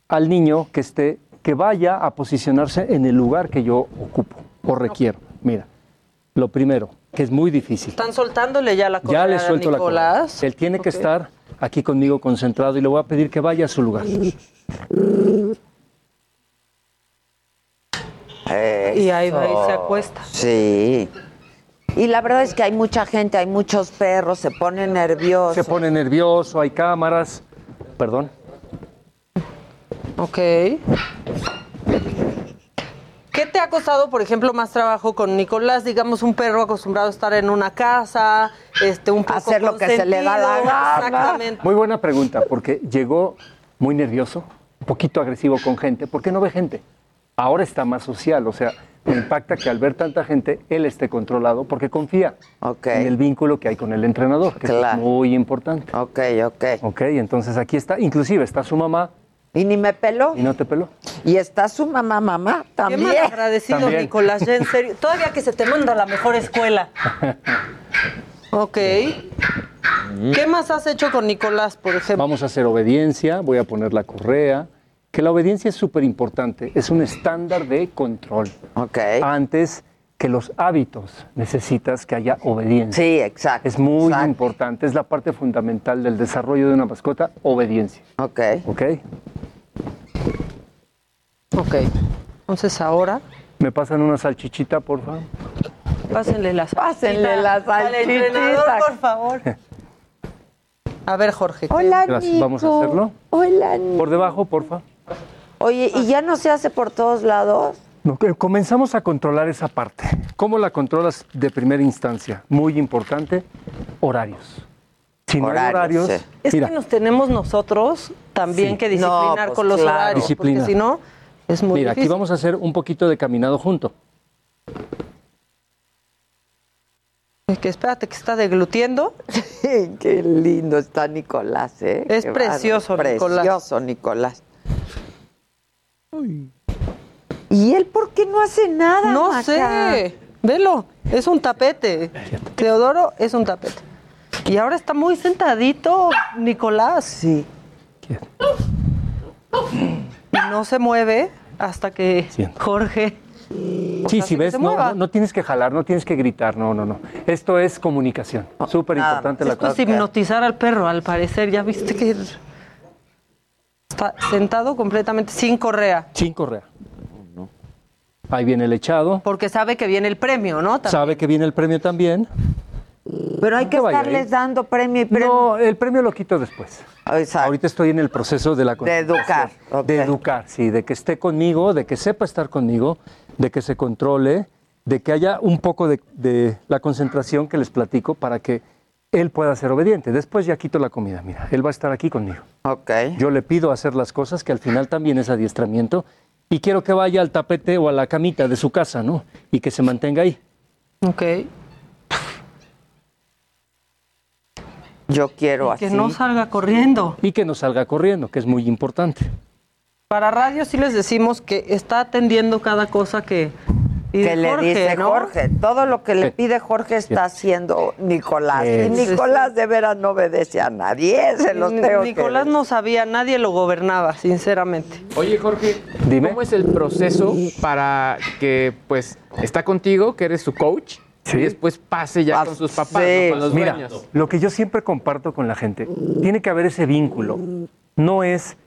al niño que esté, que vaya a posicionarse en el lugar que yo ocupo o requiero. Mira, lo primero, que es muy difícil. Están soltándole ya la correa Ya le a suelto la correa. Nicolás. Él tiene que estar aquí conmigo concentrado y le voy a pedir que vaya a su lugar. Y ahí va y se acuesta. Sí. Y la verdad es que hay mucha gente, hay muchos perros, se ponen nerviosos. Se pone nervioso, hay cámaras. Perdón. Ok. ¿Qué te ha costado, por ejemplo, más trabajo con Nicolás? Digamos, un perro acostumbrado a estar en una casa, este, un poco Hacer lo que se le da la consentido. gana. Exactamente. Muy buena pregunta, porque llegó muy nervioso, un poquito agresivo con gente, porque no ve gente. Ahora está más social, o sea, impacta que al ver tanta gente, él esté controlado porque confía en el vínculo que hay con el entrenador, que Claro. es muy importante. Ok, ok. Ok, entonces aquí está, inclusive está su mamá ¿Y ni me peló? y no te peló. Y está su mamá, mamá, Qué también. mal agradecido, También. Nicolás, ya en serio. Todavía que se te manda a la mejor escuela. Ok. ¿Qué más has hecho con Nicolás, por ejemplo? Vamos a hacer obediencia, voy a poner la correa, que la obediencia es súper importante, es un estándar de control. Ok. Antes que los hábitos necesitas que haya obediencia. Sí, exacto. Es muy exacto. importante, es la parte fundamental del desarrollo de una mascota, obediencia. Ok. ¿Ok? Ok. Entonces ahora, ¿Me pasan una salchichita, por favor? pásenle la Pásenle salchichita la Al entrenador, salchichita. por favor. A ver, Jorge. ¿qué- Hola, Gracias, Nico. vamos a hacerlo. Hola, Nico. Por debajo, porfa. Oye, ¿y ya no se hace por todos lados? No, que comenzamos a controlar esa parte. ¿Cómo la controlas de primera instancia? Muy importante, horarios. Si no hay Horarios, horarios, sí. Es mira, que nos tenemos nosotros también Sí. que disciplinar No, pues con los claro. horarios, Disciplina. porque si no, es muy mira, aquí difícil. vamos a hacer un poquito de caminado junto. Es que espérate que está deglutiendo. Qué lindo está Nicolás, ¿eh? Es Qué precioso. Nicolás. Precioso, Nicolás. ¿Y él por qué no hace nada? No Maca? sé. Velo, es un tapete. Teodoro es un tapete. Y ahora está muy sentadito, Nicolás. Sí. Y no se mueve hasta que Siento. Jorge. Sí, si ves, no, no, no tienes que jalar, no tienes que gritar, no, no, no. Esto es comunicación, súper importante la Esto es cosa. hipnotizar al perro, al parecer. Ya viste que está sentado completamente sin correa. Sin correa. Ahí viene el echado, Porque sabe que viene el premio, ¿no? También. sabe que viene el premio también. Pero hay que estarles ahí. dando premio y premio. No, el premio lo quito después. Exacto. Ahorita estoy en el proceso de la De educar. De educar, sí, de que esté conmigo, de que sepa estar conmigo, de que se controle, de que haya un poco de, de la concentración que les platico para que él pueda ser obediente. Después ya quito la comida, mira, él va a estar aquí conmigo. Ok. Yo le pido hacer las cosas que al final también es adiestramiento y quiero que vaya al tapete o a la camita de su casa, ¿no? Y que se mantenga ahí. Ok. Yo quiero Que así. no salga corriendo. Y que no salga corriendo, que es muy importante. Para radio sí les decimos que está atendiendo cada cosa que, Y que le Jorge, dice ¿no? Jorge. Todo lo que le pide Jorge está haciendo Nicolás. Sí, y sí, Nicolás de veras no obedece a nadie, se los tengo Nicolás que no sabía, nadie lo gobernaba, sinceramente. Oye, Jorge, ¿cómo es el proceso para que, pues, está contigo, que eres su coach, y después pase ya con sus papás, ¿no? con los Mira, dueños? lo que yo siempre comparto con la gente, tiene que haber ese vínculo. No es,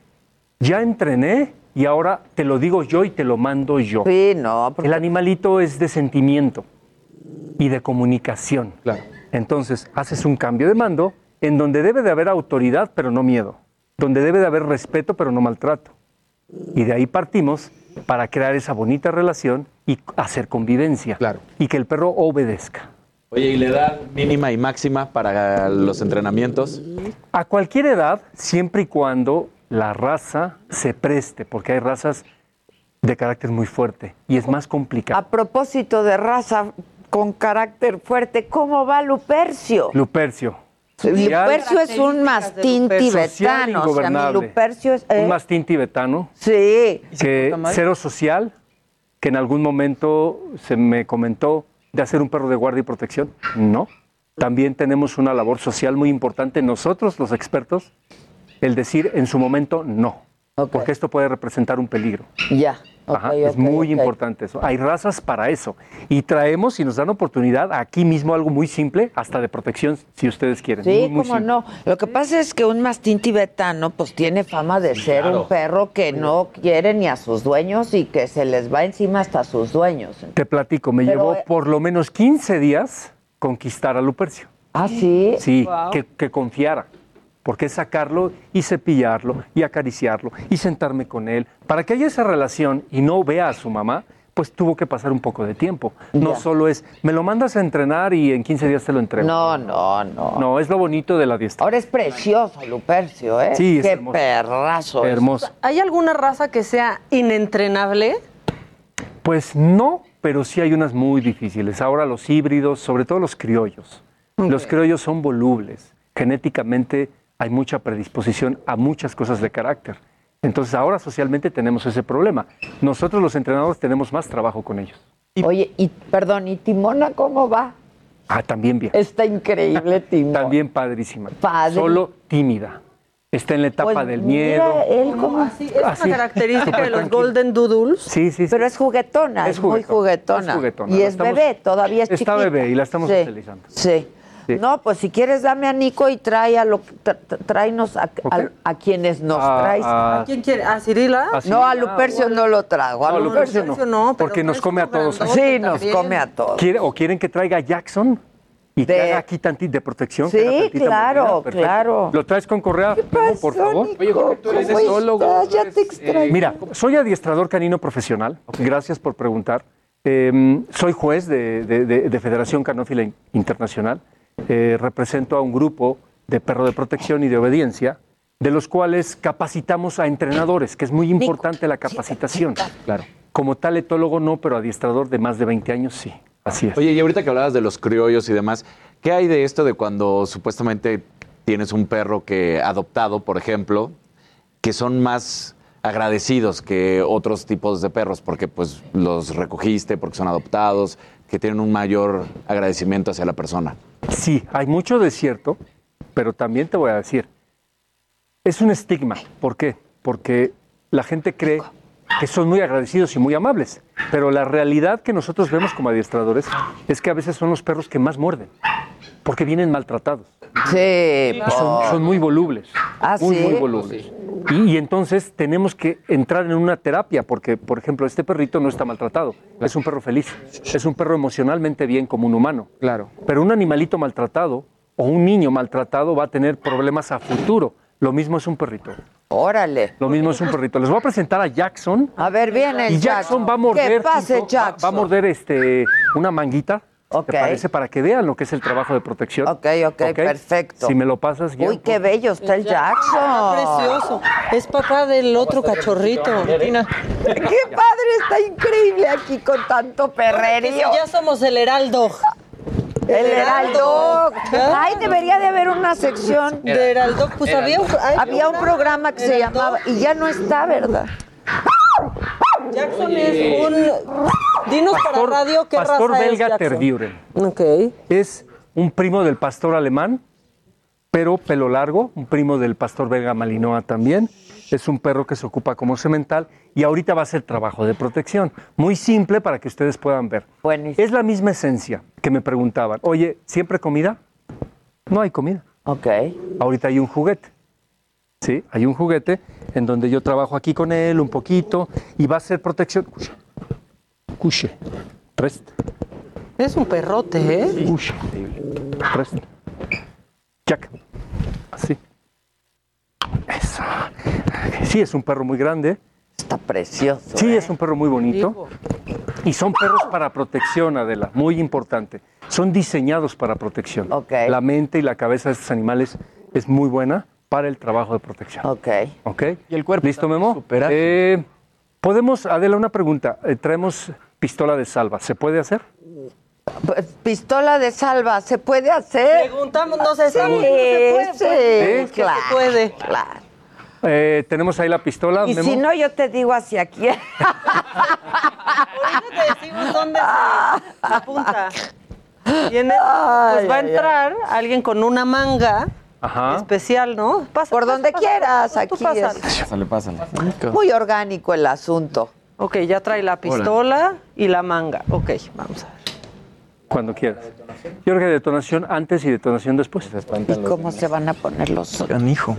ya entrené y ahora te lo digo yo y te lo mando yo. Sí, no. El animalito es de sentimiento y de comunicación. Entonces, haces un cambio de mando en donde debe de haber autoridad, pero no miedo. Donde debe de haber respeto, pero no maltrato. Y de ahí partimos para crear esa bonita relación y hacer convivencia. Y que el perro obedezca. Oye, ¿y la edad mínima y máxima para los entrenamientos? A cualquier edad, siempre y cuando la raza se preste, porque hay razas de carácter muy fuerte y es más complicado. A propósito de raza con carácter fuerte, ¿cómo va Lupercio? Lupercio. Lupercio es un mastín tibetano. O sea, mi ingobernable. Lupercio es. ¿eh? Un mastín tibetano. Sí. Que cero social, que en algún momento se me comentó de hacer un perro de guardia y protección. No. También tenemos una labor social muy importante nosotros, los expertos, el decir en su momento no. Porque esto puede representar un peligro. Ya. Ajá, es muy importante eso. Hay razas para eso. Y traemos, si nos dan oportunidad, aquí mismo algo muy simple, hasta de protección, si ustedes quieren. Sí, Muy, cómo no. Lo que pasa es que un mastín tibetano pues tiene fama de ser claro. un perro que no quiere ni a sus dueños y que se les va encima hasta a sus dueños. Te platico, me Pero, llevó eh, por lo menos 15 días conquistar a Lupercio. ¿Ah, sí? Sí, Wow. que, que confiara. Porque es sacarlo y cepillarlo y acariciarlo y sentarme con él. Para que haya esa relación y no vea a su mamá, pues tuvo que pasar un poco de tiempo. No Ya. solo es, me lo mandas a entrenar y en 15 días te lo entrego. No, no, no. No, es lo bonito de la diestra. Ahora es precioso Lupercio, ¿eh? Sí, es Qué hermoso. perrazo. es. Hermoso. ¿Hay alguna raza que sea inentrenable? Pues no, pero sí hay unas muy difíciles. Ahora los híbridos, sobre todo los criollos. Los criollos son volubles. Genéticamente hay mucha predisposición a muchas cosas de carácter. Entonces ahora socialmente tenemos ese problema. Nosotros los entrenadores tenemos más trabajo con ellos. Oye, y perdón, ¿y Timona cómo va? Ah, también bien. Está increíble, Timón. También padrísima. Padre. Solo tímida. Está en la etapa Pues del mira, miedo. él como así. Es Así, una característica de los. Golden Doodles. Sí, sí, sí. Pero es juguetona, es, Es muy juguetona, juguetona. es juguetona. Y La es estamos- bebé, todavía es Está chiquita. bebé y la estamos Sí, utilizando. Sí. Sí. No, pues si quieres dame a Nico y trae a lo, tra- tráenos a, a- a quienes nos A- traes. a- ¿A quién quiere? ¿A Cirila? A no, a Lupercio no lo trago. A No, Lupercio Lupercio no. no. Porque nos come a todos. Sí, nos come a todos. ¿Quiere- ¿O quieren que traiga a Jackson? Y que haga aquí tantito de protección. Sí, claro, claro. ¿Lo traes con correa, Memo, por favor? Oye, Jorge, tú eres zoólogo. Ya te extraño. Mira, soy adiestrador canino profesional. Gracias por preguntar. Eh, soy juez de, de- de- de Federación Canófila In- Internacional. Eh, represento a un grupo de perro de protección y de obediencia, de los cuales capacitamos a entrenadores, que es muy importante la capacitación. Claro. Como tal etólogo no, pero adiestrador de más de 20 años sí. Así es. Oye, y ahorita que hablabas de los criollos y demás, ¿qué hay de esto de cuando supuestamente tienes un perro que adoptado, por ejemplo, que son más agradecidos que otros tipos de perros porque pues los recogiste, porque son adoptados, que tienen un mayor agradecimiento hacia la persona? Sí, hay mucho de cierto, pero también te voy a decir, es un estigma. ¿Por qué? Porque la gente cree que son muy agradecidos y muy amables, pero la realidad que nosotros vemos como adiestradores es que a veces son los perros que más muerden, porque vienen maltratados. Sí, son, son muy volubles. ¿Ah, muy, sí? muy volubles. Y, y entonces tenemos que entrar en una terapia, porque, por ejemplo, este perrito no está maltratado. Es un perro feliz. Es un perro emocionalmente bien como un humano. Claro. Pero un animalito maltratado o un niño maltratado va a tener problemas a futuro. Lo mismo es un perrito. Órale. Lo mismo es un perrito. Les voy a presentar a Jackson. A ver, viene el Y Jackson va a morder. Que pase, junto- Jackson. Va, a morder este, una manguita. Ok. ¿Te parece? Para que vean lo que es el trabajo de protección. Ok, ok, perfecto. Si me lo pasas, Uy, qué bello está el Jackson. Precioso. Es papá del otro cachorrito. Qué padre, está increíble aquí con tanto perrerío. Ya somos el Heraldo. El Heraldo. Ay, debería de haber una sección. De Heraldo. Pues había un, hay Había un programa que se Heraldo. llamaba y ya no está, ¿verdad? Jackson es un. Dinos para radio qué pastor raza es belga Jackson. Tervuren. Ok. Es un primo del pastor alemán, pero pelo largo, un primo del pastor belga Malinois también. Es un perro que se ocupa como semental y ahorita va a hacer trabajo de protección. Muy simple para que ustedes puedan ver. Es la misma esencia que me preguntaban. Oye, ¿siempre comida? No hay comida. Ok. Ahorita hay un juguete. Sí, hay un juguete en donde yo trabajo aquí con él un poquito y va a ser protección. Cuche. Cuche. Rest. Es un perrote, ¿eh? Cuche. Rest. Jack. Así. Eso. Sí, es un perro muy grande. Está precioso. Sí, ¿eh? es un perro muy bonito. Y son perros para protección, Adela, muy importante. Son diseñados para protección. La mente y la cabeza de estos animales es muy buena para el trabajo de protección. Ok. ¿Ok? ¿Y el cuerpo? ¿Listo, Memo? Eh, Podemos, Adela, una pregunta. Eh, traemos pistola de salva. ¿Se puede hacer? Pues, Pistola de salva, ¿se puede hacer? Preguntamos, no sé Sí, se puede, sí, pues. ¿Sí? claro. Se puede. Claro. Eh, tenemos ahí la pistola, Y Memo. si no, yo te digo hacia quién. Ahorita te decimos dónde se apunta. Y en eso, pues va a entrar alguien con una manga Ajá. especial, ¿no? Pasa, Por pasa, donde pasa, quieras, aquí pásale. es. Pásale, pásale. Muy orgánico el asunto. Ok, ya trae la pistola y la manga. Ok, vamos a ver. Cuando quieras. Yo creo que detonación antes y detonación después. ¿Y cómo se van a poner los ojos? hijo.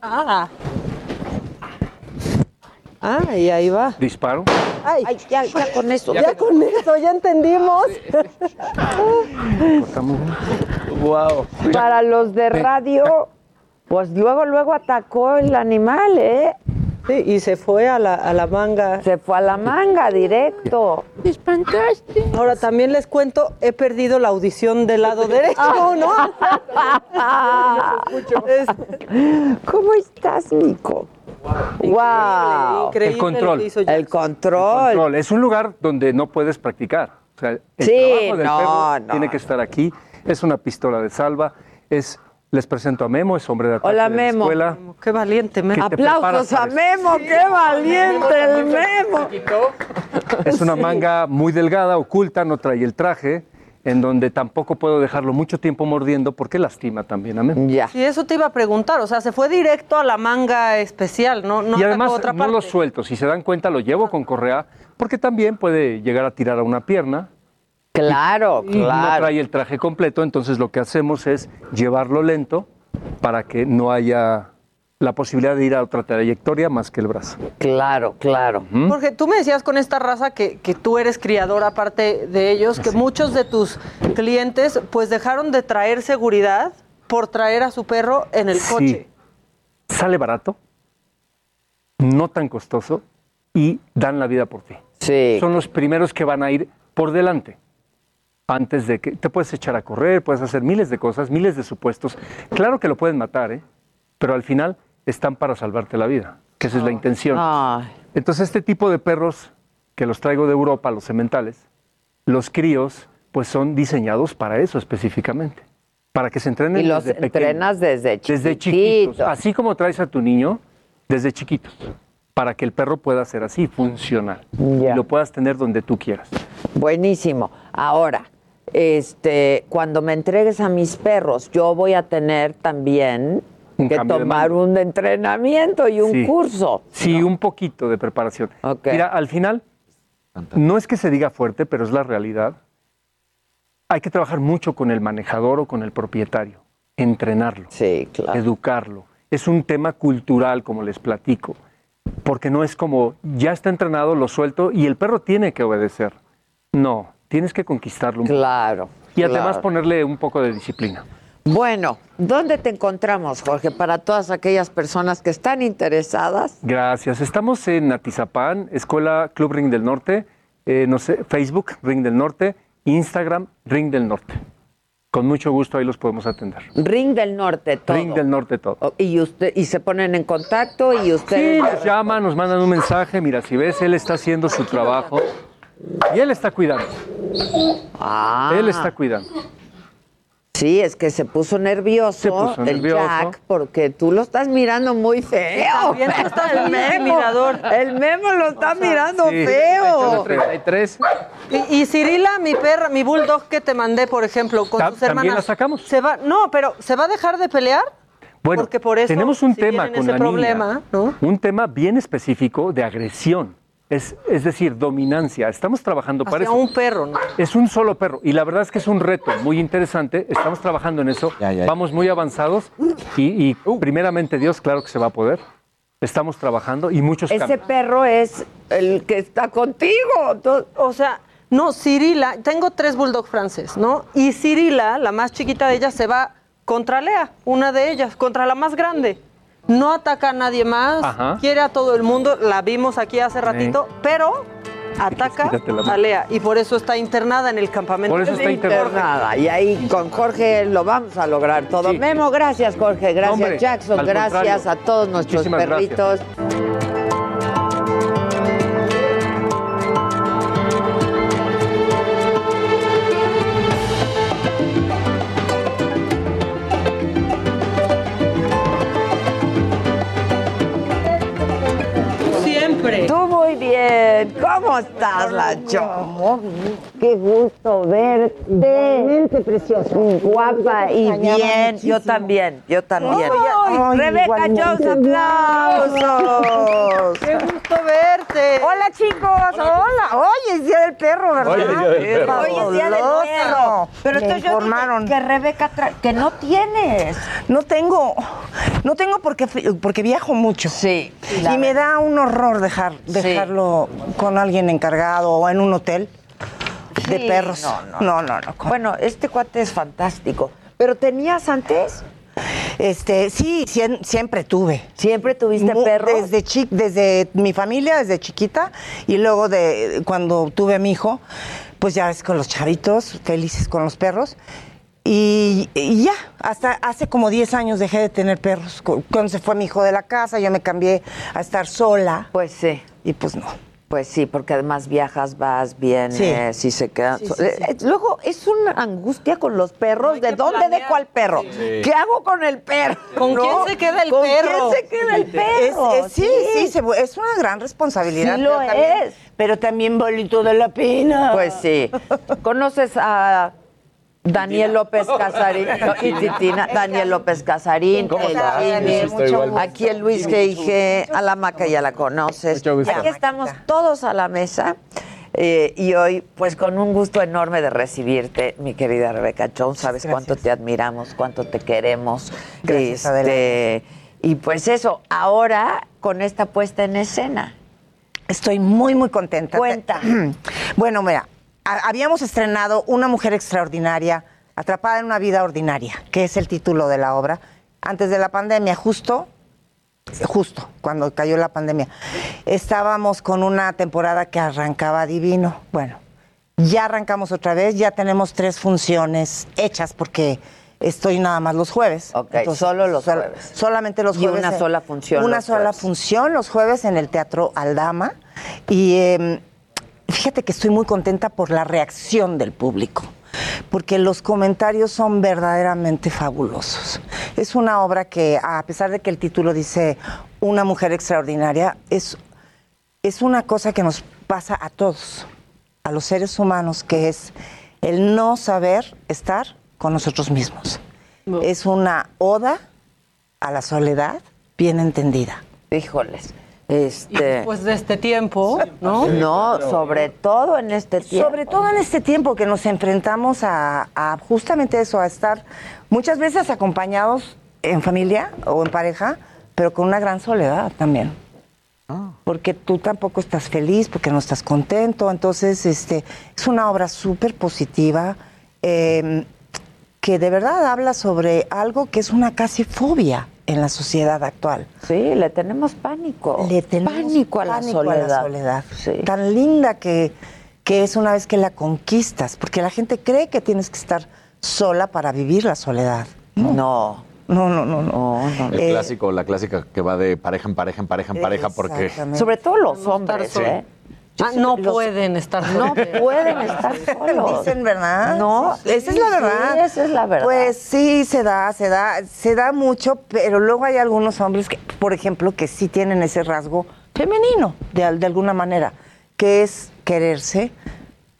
Ah. Ah, y ahí va. Disparo. Ay, ya, ya con eso. Ya, con eso, ya entendimos. Wow. Para los de radio, pues luego, luego atacó el animal, ¿eh? Sí, y se fue a la, a la manga. Se fue a la manga directo. Espantaste. Ahora también les cuento, he perdido la audición del lado derecho, ¿no? ¿Cómo estás, Nico? Wow. increíble El control. que hizo El control. Control. Es un lugar donde no puedes practicar. O sea, el Sí, trabajo del no, perro no. tiene que estar aquí. Es una pistola de salva. Es, les presento a Memo, es hombre de ataque Hola, de la Memo. escuela. Qué valiente, me. ¿Qué te Aplausos a Memo, qué valiente el Memo. Es una manga muy delgada, oculta, no trae el traje, en donde tampoco puedo dejarlo mucho tiempo mordiendo porque lastima también a Memo. Ya. Sí, eso te iba a preguntar. O sea, se fue directo a la manga especial, ¿no? no y además otra no parte. lo suelto, si se dan cuenta lo llevo con correa, porque también puede llegar a tirar a una pierna. Claro, Y no claro. trae el traje completo, entonces lo que hacemos es llevarlo lento para que no haya la posibilidad de ir a otra trayectoria más que el brazo. Claro, claro. Porque tú me decías con esta raza que, que tú eres criador aparte de ellos, que muchos de tus clientes pues dejaron de traer seguridad por traer a su perro en el Sí. coche. Sale barato, no tan costoso y dan la vida por ti. Sí. Son los primeros que van a ir por delante. Antes de que te puedes echar a correr, puedes hacer miles de cosas, miles de supuestos. Claro que lo pueden matar, ¿eh? pero al final están para salvarte la vida, que esa es la intención. Ay. Entonces, este tipo de perros que los traigo de Europa, los sementales, los críos, pues son diseñados para eso específicamente, para que se entrenen Y los desde pequeños. entrenas desde Desde chiquititos. chiquitos, así como traes a tu niño, desde chiquitos, para que el perro pueda ser así, funcional, y lo puedas tener donde tú quieras. Buenísimo. Ahora, este, cuando me entregues a mis perros, yo voy a tener también Un que tomar un entrenamiento y un Sí. curso. Sí, un poquito de preparación. Mira, al final, no es que se diga fuerte, pero es la realidad. Hay que trabajar mucho con el manejador o con el propietario, entrenarlo, educarlo. Es un tema cultural, como les platico, porque no es como, ya está entrenado, lo suelto y el perro tiene que obedecer. No, tienes que conquistarlo. Claro. Y además claro. ponerle un poco de disciplina. Bueno, ¿dónde te encontramos, Jorge, para todas aquellas personas que están interesadas? Gracias. Estamos en Atizapán, Escuela Club Ring del Norte, eh, no sé, Facebook Ring del Norte, Instagram Ring del Norte. Con mucho gusto ahí los podemos atender. Ring del Norte, todo. Ring del Norte todo. Y usted y se ponen en contacto y Sí, ustedes nos llaman, nos mandan un mensaje. Mira, si ves, él está haciendo su trabajo y él está cuidando. Ah. Él está cuidando. Sí, es que se puso nervioso Se puso el nervioso. Jack porque tú lo estás mirando muy feo. También tú estás el memo, el memo lo está mirando sí. feo. 33. Y, y Cirila, mi perra, mi bulldog que te mandé, por ejemplo, con tus también hermanas. la sacamos. Se va, no, pero ¿se va a dejar de pelear? Bueno, Porque por eso, tenemos un si tema tienen con ese la problema, niña, ¿no? un tema bien específico de agresión, es, es decir, dominancia. Estamos trabajando para eso. un perro, ¿no? Es un solo perro y la verdad es que es un reto muy interesante. Estamos trabajando en eso, Ya, ya, ya. vamos muy avanzados y, y primeramente Dios, claro que se va a poder. Estamos trabajando y muchos Ese cambios. perro es el que está contigo. O sea, no, Cirila, tengo tres bulldog francés, ¿no? Y Cirila, la más chiquita de ellas, se va contra Lea, una de ellas, contra la más grande. No ataca a nadie más, Ajá. quiere a todo el mundo, la vimos aquí hace ratito, pero ataca a Lea y por eso está internada en el campamento. Por eso está internada. Y ahí con Jorge lo vamos a lograr todo. Sí. Memo, gracias Jorge, gracias Hombre, Jackson, gracias contrario. a todos nuestros Muchísimas perritos. Bien. ¿Cómo estás, Lacho? Qué gusto verte. preciosa. Guapa y bien. Yo también, yo también. Ay, Rebeca igualmente. Jones, aplausos. ¡Qué gusto verte! Hola chicos, hola. Hoy es día del perro, ¿verdad? Hoy es día del perro. Hoy es día del perro. Pero entonces yo informaron. dije que Rebeca tra- que no tienes. No tengo, no tengo porque, porque viajo mucho. Sí. Y me da un horror dejar, dejarlo con alguien encargado o en un hotel de perros. no, no. no, no. no. Bueno, este cuate es fantástico. ¿Pero tenías antes? Este, sí, siempre tuve. ¿Siempre tuviste perros? Desde chi- desde mi familia, desde chiquita, y luego de cuando tuve a mi hijo, pues ya es con los chavitos, felices con los perros. Y, y ya, hasta hace como 10 años dejé de tener perros. Cu- Cuando se fue mi hijo de la casa, yo me cambié a estar sola. Pues sí. Y pues no. Pues sí, porque además viajas, vas, vienes, Sí. y se quedan. Sí, sí, Eh, sí. Luego es una angustia con los perros. ¿De dónde planear. dejo al perro? ¿Qué hago con el perro? ¿Con ¿No? quién se queda el ¿Con perro? quién se queda el perro? es- sí, sí, se es una gran responsabilidad. Sí lo pero también- es. Pero también bolito de la pena. Pues sí. ¿Conoces a Daniel López Casarín? No, y Titina, Daniel López Casarín, ¿Cómo el? Jimmy, aquí el Luis G.I.G., a la Maca ya la conoces. Mucho gusto. Aquí estamos todos a la mesa. eh, y hoy, pues con un gusto enorme de recibirte, mi querida Rebeca Jones. Sabes cuánto te admiramos, cuánto te queremos. Gracias, Este, y pues eso, ahora con esta puesta en escena. Estoy muy, muy contenta. Cuenta. Bueno, mira, a- habíamos estrenado Una mujer extraordinaria, atrapada en una vida ordinaria, que es el título de la obra, antes de la pandemia, justo, justo cuando cayó la pandemia. Estábamos con una temporada que arrancaba divino. Bueno, ya arrancamos otra vez, ya tenemos tres funciones hechas porque estoy nada más los jueves. Ok, solo los jueves. Solamente los Y jueves. una en- sola función Una sola jueves. función los jueves en el Teatro Aldama. Y eh, fíjate que estoy muy contenta por la reacción del público, porque los comentarios son verdaderamente fabulosos. Es una obra que, a pesar de que el título dice Una mujer extraordinaria, es, es una cosa que nos pasa a todos, a los seres humanos, que es el no saber estar con nosotros mismos. Es una oda a la soledad bien entendida. Híjoles. Y Este, después de este tiempo, ¿no? no, sobre todo en este tiempo. Sobre todo en este tiempo que nos enfrentamos a, a justamente eso, a estar muchas veces acompañados en familia o en pareja, pero con una gran soledad también. Porque tú tampoco estás feliz, porque no estás contento. Entonces, este, es una obra súper positiva eh, que de verdad habla sobre algo que es una casi fobia en la sociedad actual. Sí, le tenemos pánico. Le tenemos pánico a la pánico soledad. soledad. Sí. Tan linda que, que es una vez que la conquistas, porque la gente cree que tienes que estar sola para vivir la soledad. No. No, no, no, no. No, no. El Eh, clásico, la clásica que va de pareja en pareja, en pareja, en pareja, porque. Sobre todo los hombres, ¿eh? Ah, no pueden estar No pueden estar solos. Dicen, ¿verdad? No, esa es la sí, verdad. esa es la verdad. Pues sí, se da, se da, se da mucho, pero luego hay algunos hombres que, por ejemplo, que sí tienen ese rasgo femenino, de, al- de alguna manera, que es quererse,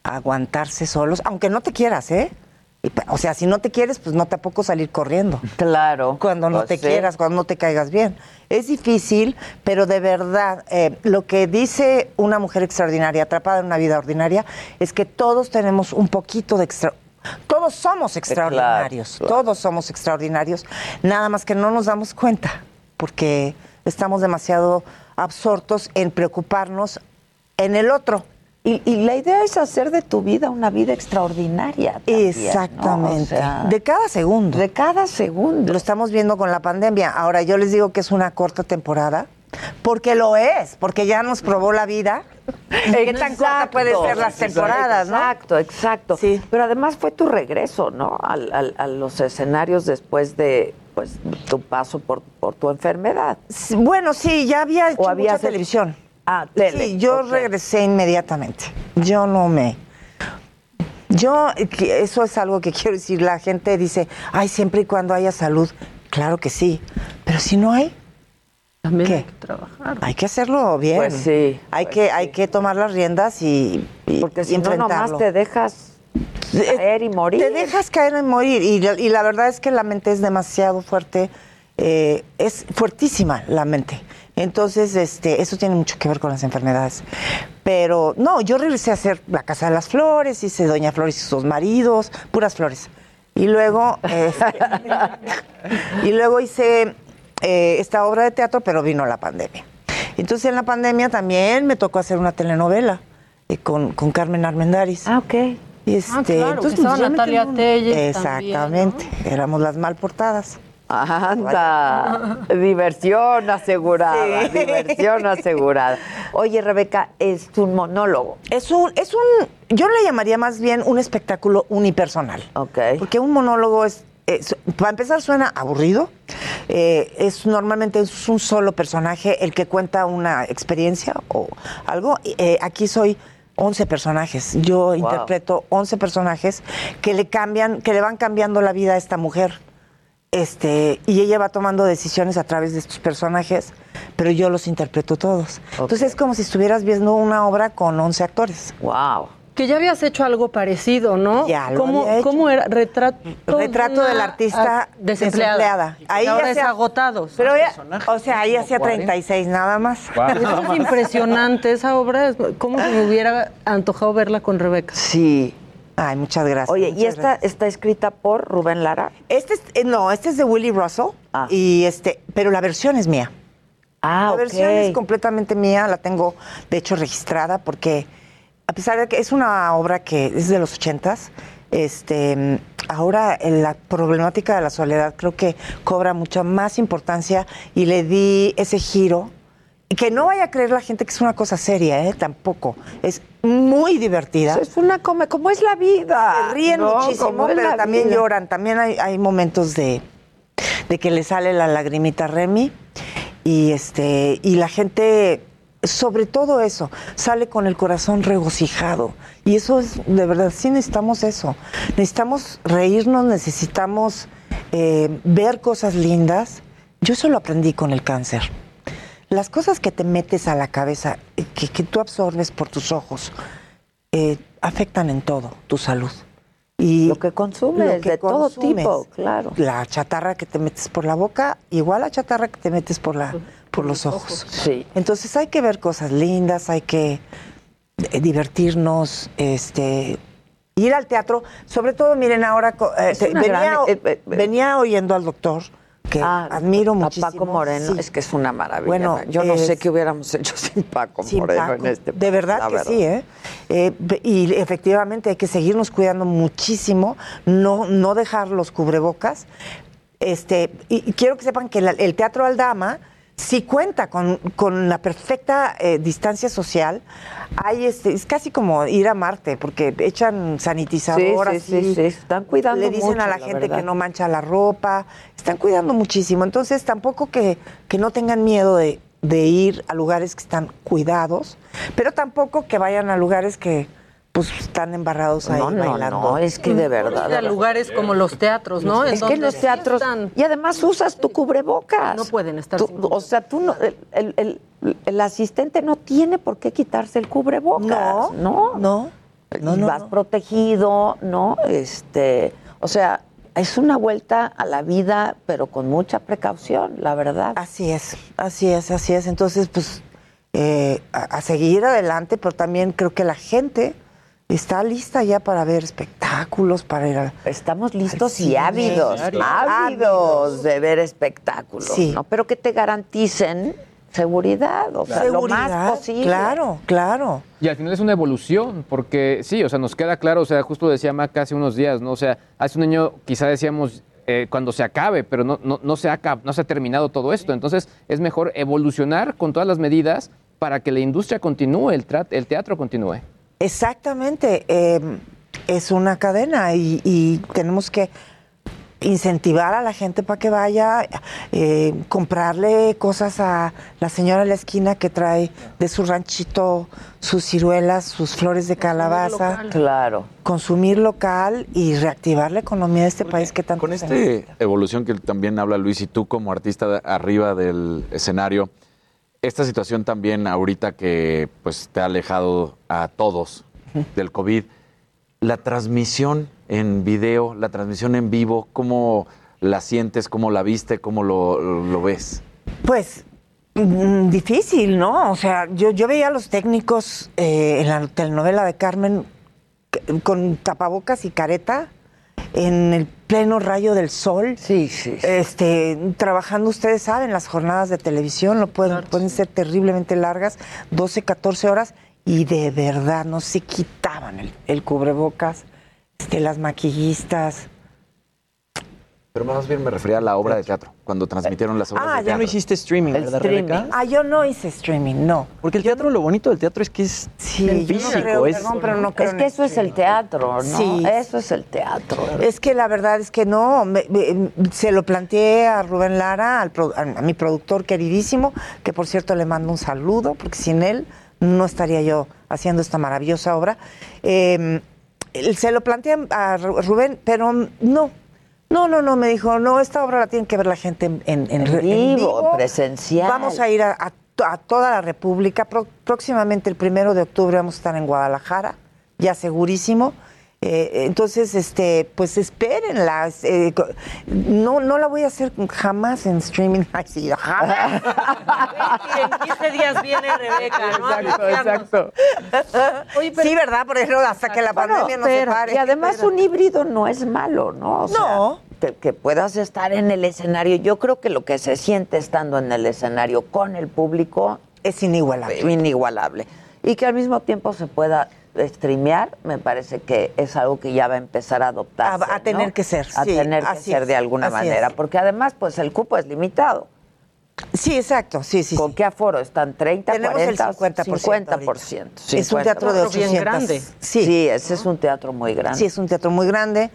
aguantarse solos, aunque no te quieras, ¿eh? O sea, si no te quieres, pues no tampoco salir corriendo. Claro. Cuando no Pues te sí. quieras, cuando no te caigas bien. Es difícil, pero de verdad, eh, lo que dice una mujer extraordinaria, atrapada en una vida ordinaria, es que todos tenemos un poquito de extra. Todos somos extraordinarios, claro. todos somos extraordinarios, nada más que no nos damos cuenta, porque estamos demasiado absortos en preocuparnos en el otro. Y, y la idea es hacer de tu vida una vida extraordinaria. también, ¿no? Exactamente. O sea, de cada segundo. de cada segundo. Lo estamos viendo con la pandemia. Ahora, yo les digo que es una corta temporada, porque lo es, porque ya nos probó la vida. ¿Qué tan corta puede ser las temporadas, no? Exacto, exacto. Sí. Pero además fue tu regreso, ¿no? Al- al- a los escenarios después de pues tu paso por, por tu enfermedad. Sí, Bueno, sí, ya había hecho ¿O mucha televisión. Ah. Sí, yo regresé inmediatamente. Yo no me... Yo, eh, eso es algo que quiero decir. La gente dice, ay, siempre y cuando haya salud. Claro que sí. Pero si no hay, También ¿Qué? hay que trabajar. hay que hacerlo bien. Pues sí, Hay, pues que, sí. hay que tomar las riendas y, y- Porque y si no, nomás te dejas caer y morir. Te dejas caer y morir. Y, la- y la verdad es que la mente es demasiado fuerte. eh, es fuertísima la mente. Entonces, este, eso tiene mucho que ver con las enfermedades. Pero no, yo regresé a hacer la Casa de las Flores, hice Doña Flores y sus maridos, puras flores. Y luego, este, y luego hice eh, esta obra de teatro, pero vino la pandemia. Entonces en la pandemia también me tocó hacer una telenovela eh, con, con Carmen Armendáriz. Ah, ok. Y este, Ah, claro, entonces, pues, Natalia Telles Exactamente, éramos las mal portadas. Anda, diversión asegurada, Sí. diversión asegurada. Oye, Rebeca, es un monólogo. Es un, es un, yo le llamaría más bien un espectáculo unipersonal. Ok. Porque un monólogo es, es- para empezar suena aburrido. eh, es normalmente es un solo personaje el que cuenta una experiencia o algo. Eh, aquí soy 11 personajes. Yo interpreto 11 personajes que le cambian, que le van cambiando la vida a esta mujer. Este, y ella va tomando decisiones a través de estos personajes, pero yo los interpreto todos. Entonces es como si estuvieras viendo una obra con 11 actores. Wow. Que ya habías hecho algo parecido, ¿no? Ya lo ¿Cómo, había hecho. ¿Cómo era? Retrato, Retrato de del artista desempleada. Ahí ahora ya es sea- agotados. Pero ella, o sea, ahí hacía 36 nada más. Eso es impresionante, esa obra. es- ¿Cómo me hubiera antojado verla con Rebeca? Sí. Ay, muchas gracias. Oye, ¿y esta gracias. está escrita por Rubén Lara? Este es, eh, no, este es de Willie Russell. Ah. Y este, pero la versión es mía. Ah, La versión es completamente mía, la tengo de hecho registrada porque a pesar de que es una obra que es de los ochentas, este, ahora en la problemática de la soledad creo que cobra mucha más importancia y le di ese giro. Y que no vaya a creer la gente que es una cosa seria, ¿eh? Tampoco. Es muy divertida. Es una come, como es la vida. Se ríen ¿no? muchísimo, pero también vida. lloran. También hay, hay momentos de, de que le sale la lagrimita a Remy. Y, este, y la gente, sobre todo eso, sale con el corazón regocijado. Y eso es, de verdad, sí necesitamos eso. Necesitamos reírnos, necesitamos eh, ver cosas lindas. Yo eso lo aprendí con el cáncer. Las cosas que te metes a la cabeza, eh, que, que tú absorbes por tus ojos, eh, afectan en todo tu salud. Y Lo que consumes, lo que de todo tipo, claro. La chatarra que te metes por la boca, igual la chatarra que te metes por, la, por los ojos. Sí. Entonces hay que ver cosas lindas, hay que eh, divertirnos, este, ir al teatro. Sobre todo, miren, ahora venía, gran- eh, venía oyendo al doctor, que Ah, admiro a muchísimo. Paco Moreno, Sí. es que es una maravilla. Bueno, yo no es- sé qué hubiéramos hecho sin Paco Sin Moreno Paco. en este De verdad que sí, ¿eh? Eh, Y efectivamente hay que seguirnos cuidando muchísimo, no, no dejar los cubrebocas. Este, y, y quiero que sepan que la- el Teatro Aldama sí cuenta con, con la perfecta eh, distancia social. Hay este, es casi como ir a Marte, porque echan sanitizador Sí, sí, así. sí, sí, están cuidando Le dicen mucho, a la, la gente verdad. que no mancha la ropa. Están cuidando muchísimo. Entonces tampoco que, que no tengan miedo de, de ir a lugares que están cuidados, pero tampoco que vayan a lugares que pues están embarrados ahí No, no, bailando. no, es que de verdad. A lugares como los teatros, ¿no? Es que los teatros. Y además usas tu cubrebocas. No pueden estar Tú- sin O sea, tú no. El, el- el asistente no tiene por qué quitarse el cubrebocas. No, no. No. No, vas no. protegido, ¿no? Este. O sea, es una vuelta a la vida, pero con mucha precaución, la verdad. Así es, así es, así es. Entonces, pues, eh, a, a seguir adelante, pero también creo que la gente está lista ya para ver espectáculos, para ir a... Estamos listos y ávidos, ávidos de ver espectáculos, Sí. ¿no? Pero que te garanticen seguridad, o sea, lo más posible. Claro, claro. Y al final es una evolución, porque sí, o sea, nos queda claro, o sea, justo decía Maca hace unos días, ¿no? O sea, hace un año quizá decíamos eh, cuando se acabe, pero no, no, no, se ha, no se ha terminado todo esto. Entonces es mejor evolucionar con todas las medidas para que la industria continúe, el, el teatro continúe. Exactamente. eh, es una cadena y, y tenemos que incentivar a la gente para que vaya, eh, comprarle cosas a la señora de la esquina que trae de su ranchito sus ciruelas, sus flores de calabaza. local. Claro. Consumir local y reactivar la economía de este país que tanto Con esta necesita. evolución que también habla Luis y tú como artista de- arriba del escenario, esta situación también ahorita que pues te ha alejado a todos del COVID, la transmisión en video, la transmisión en vivo, ¿cómo la sientes, cómo la viste, cómo lo, lo ves? Pues mm, difícil, ¿no? O sea, yo, yo veía a los técnicos eh, en la telenovela de Carmen con tapabocas y careta en el pleno rayo del sol. Sí, sí. Este, trabajando, ustedes saben, las jornadas de televisión lo pueden, pueden ser terriblemente largas, 12, 14 horas, y de verdad no se quitaban el, el cubrebocas, este, las maquillistas. Pero más bien me refería a la obra de teatro, cuando transmitieron las obras Ah, de ya teatro. no hiciste streaming, El ¿verdad, streaming. Rebeca? Ah, yo no hice streaming, no. Porque el teatro, lo bonito del teatro es que es Sí, en yo no físico. creo, es, perdón, pero no creo Es que eso es el teatro, ¿no? Sí. Eso es el teatro. Es que la verdad es que no, me- me- se lo planteé a Rubén Lara, al pro- a, a mi productor queridísimo, que por cierto le mando un saludo, porque sin él no estaría yo haciendo esta maravillosa obra. Eh, él- se lo planteé a Ru- Rubén, pero no. No, no, no, me dijo, no, esta obra la tiene que ver la gente en, en- en vivo, presencial. Vamos a ir a, a a toda la República. Pro- próximamente, el primero de octubre, vamos a estar en Guadalajara, ya segurísimo. Eh, entonces, este, pues espérenla. eh, co- no, no la voy a hacer jamás en streaming. Ay, sí, jamás. en 15 días viene Rebeca, ¿no? Exacto, exacto. sí, ¿verdad? Por ejemplo, hasta que la Bueno, pandemia no se pero- pare. Y además un híbrido no es malo, ¿no? O sea, No. te- que puedas estar en el escenario. Yo creo que lo que se siente estando en el escenario con el público es inigualable. Inigualable. Y que al mismo tiempo se pueda streamear, me parece que es algo que ya va a empezar a adoptarse. A- a tener ¿no? que ser, A sí, tener que ser es, de alguna manera. es. Porque además, pues el cupo es limitado. Sí, exacto, sí, sí. ¿Con qué aforo están? ¿30, Tenemos el 40? 50% 50%. Es un teatro de 800. Sí, sí ese es un teatro muy grande. Sí, es un teatro muy grande,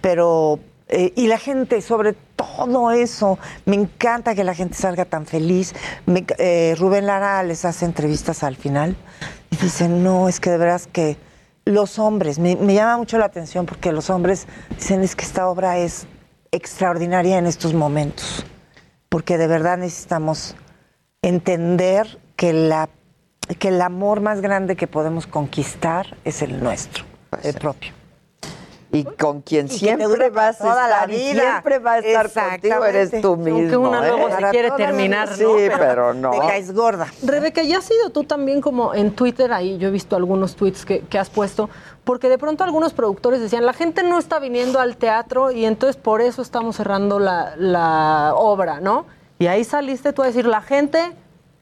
pero... eh, y la gente, sobre todo eso, me encanta que la gente salga tan feliz. Me eh, Rubén Lara les hace entrevistas al final y dicen, no, es que de veras que los hombres, me, me llama mucho la atención porque los hombres dicen, es que esta obra es extraordinaria en estos momentos, porque de verdad necesitamos entender que, la, que el amor más grande que podemos conquistar es el nuestro, el propio. Y con quien Y siempre vas a toda la estar y vida. siempre va a estar contigo, eres tú mismo. Aunque una luego ¿eh? se quiere terminar, ¿no? Sí, pero no. Te caes gorda. Rebeca, ya has sido tú también como en Twitter, ahí yo he visto algunos tweets que, que has puesto, porque de pronto algunos productores decían, la gente no está viniendo al teatro y entonces por eso estamos cerrando la, la obra, ¿no? Y ahí saliste tú a decir, la gente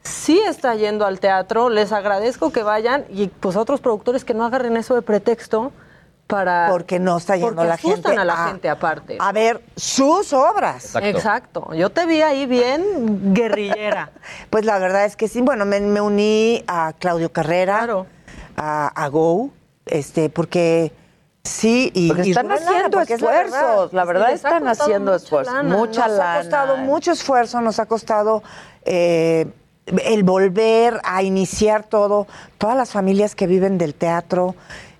sí está yendo al teatro, les agradezco que vayan y pues otros productores que no agarren eso de pretexto para... Porque no está yendo porque la gente a la a- gente aparte. A ver sus obras. Exacto. Yo te vi ahí bien guerrillera. Pues la verdad es que sí. Bueno, me, me uní a Claudio Carrera, a, a Go, este, porque sí. Y, Porque están haciendo es esfuerzos, la verdad les ha están haciendo mucha esfuerzos, lana. mucha nos lana. ha costado mucho esfuerzo, nos ha costado eh, el volver a iniciar todo, todas las familias que viven del teatro.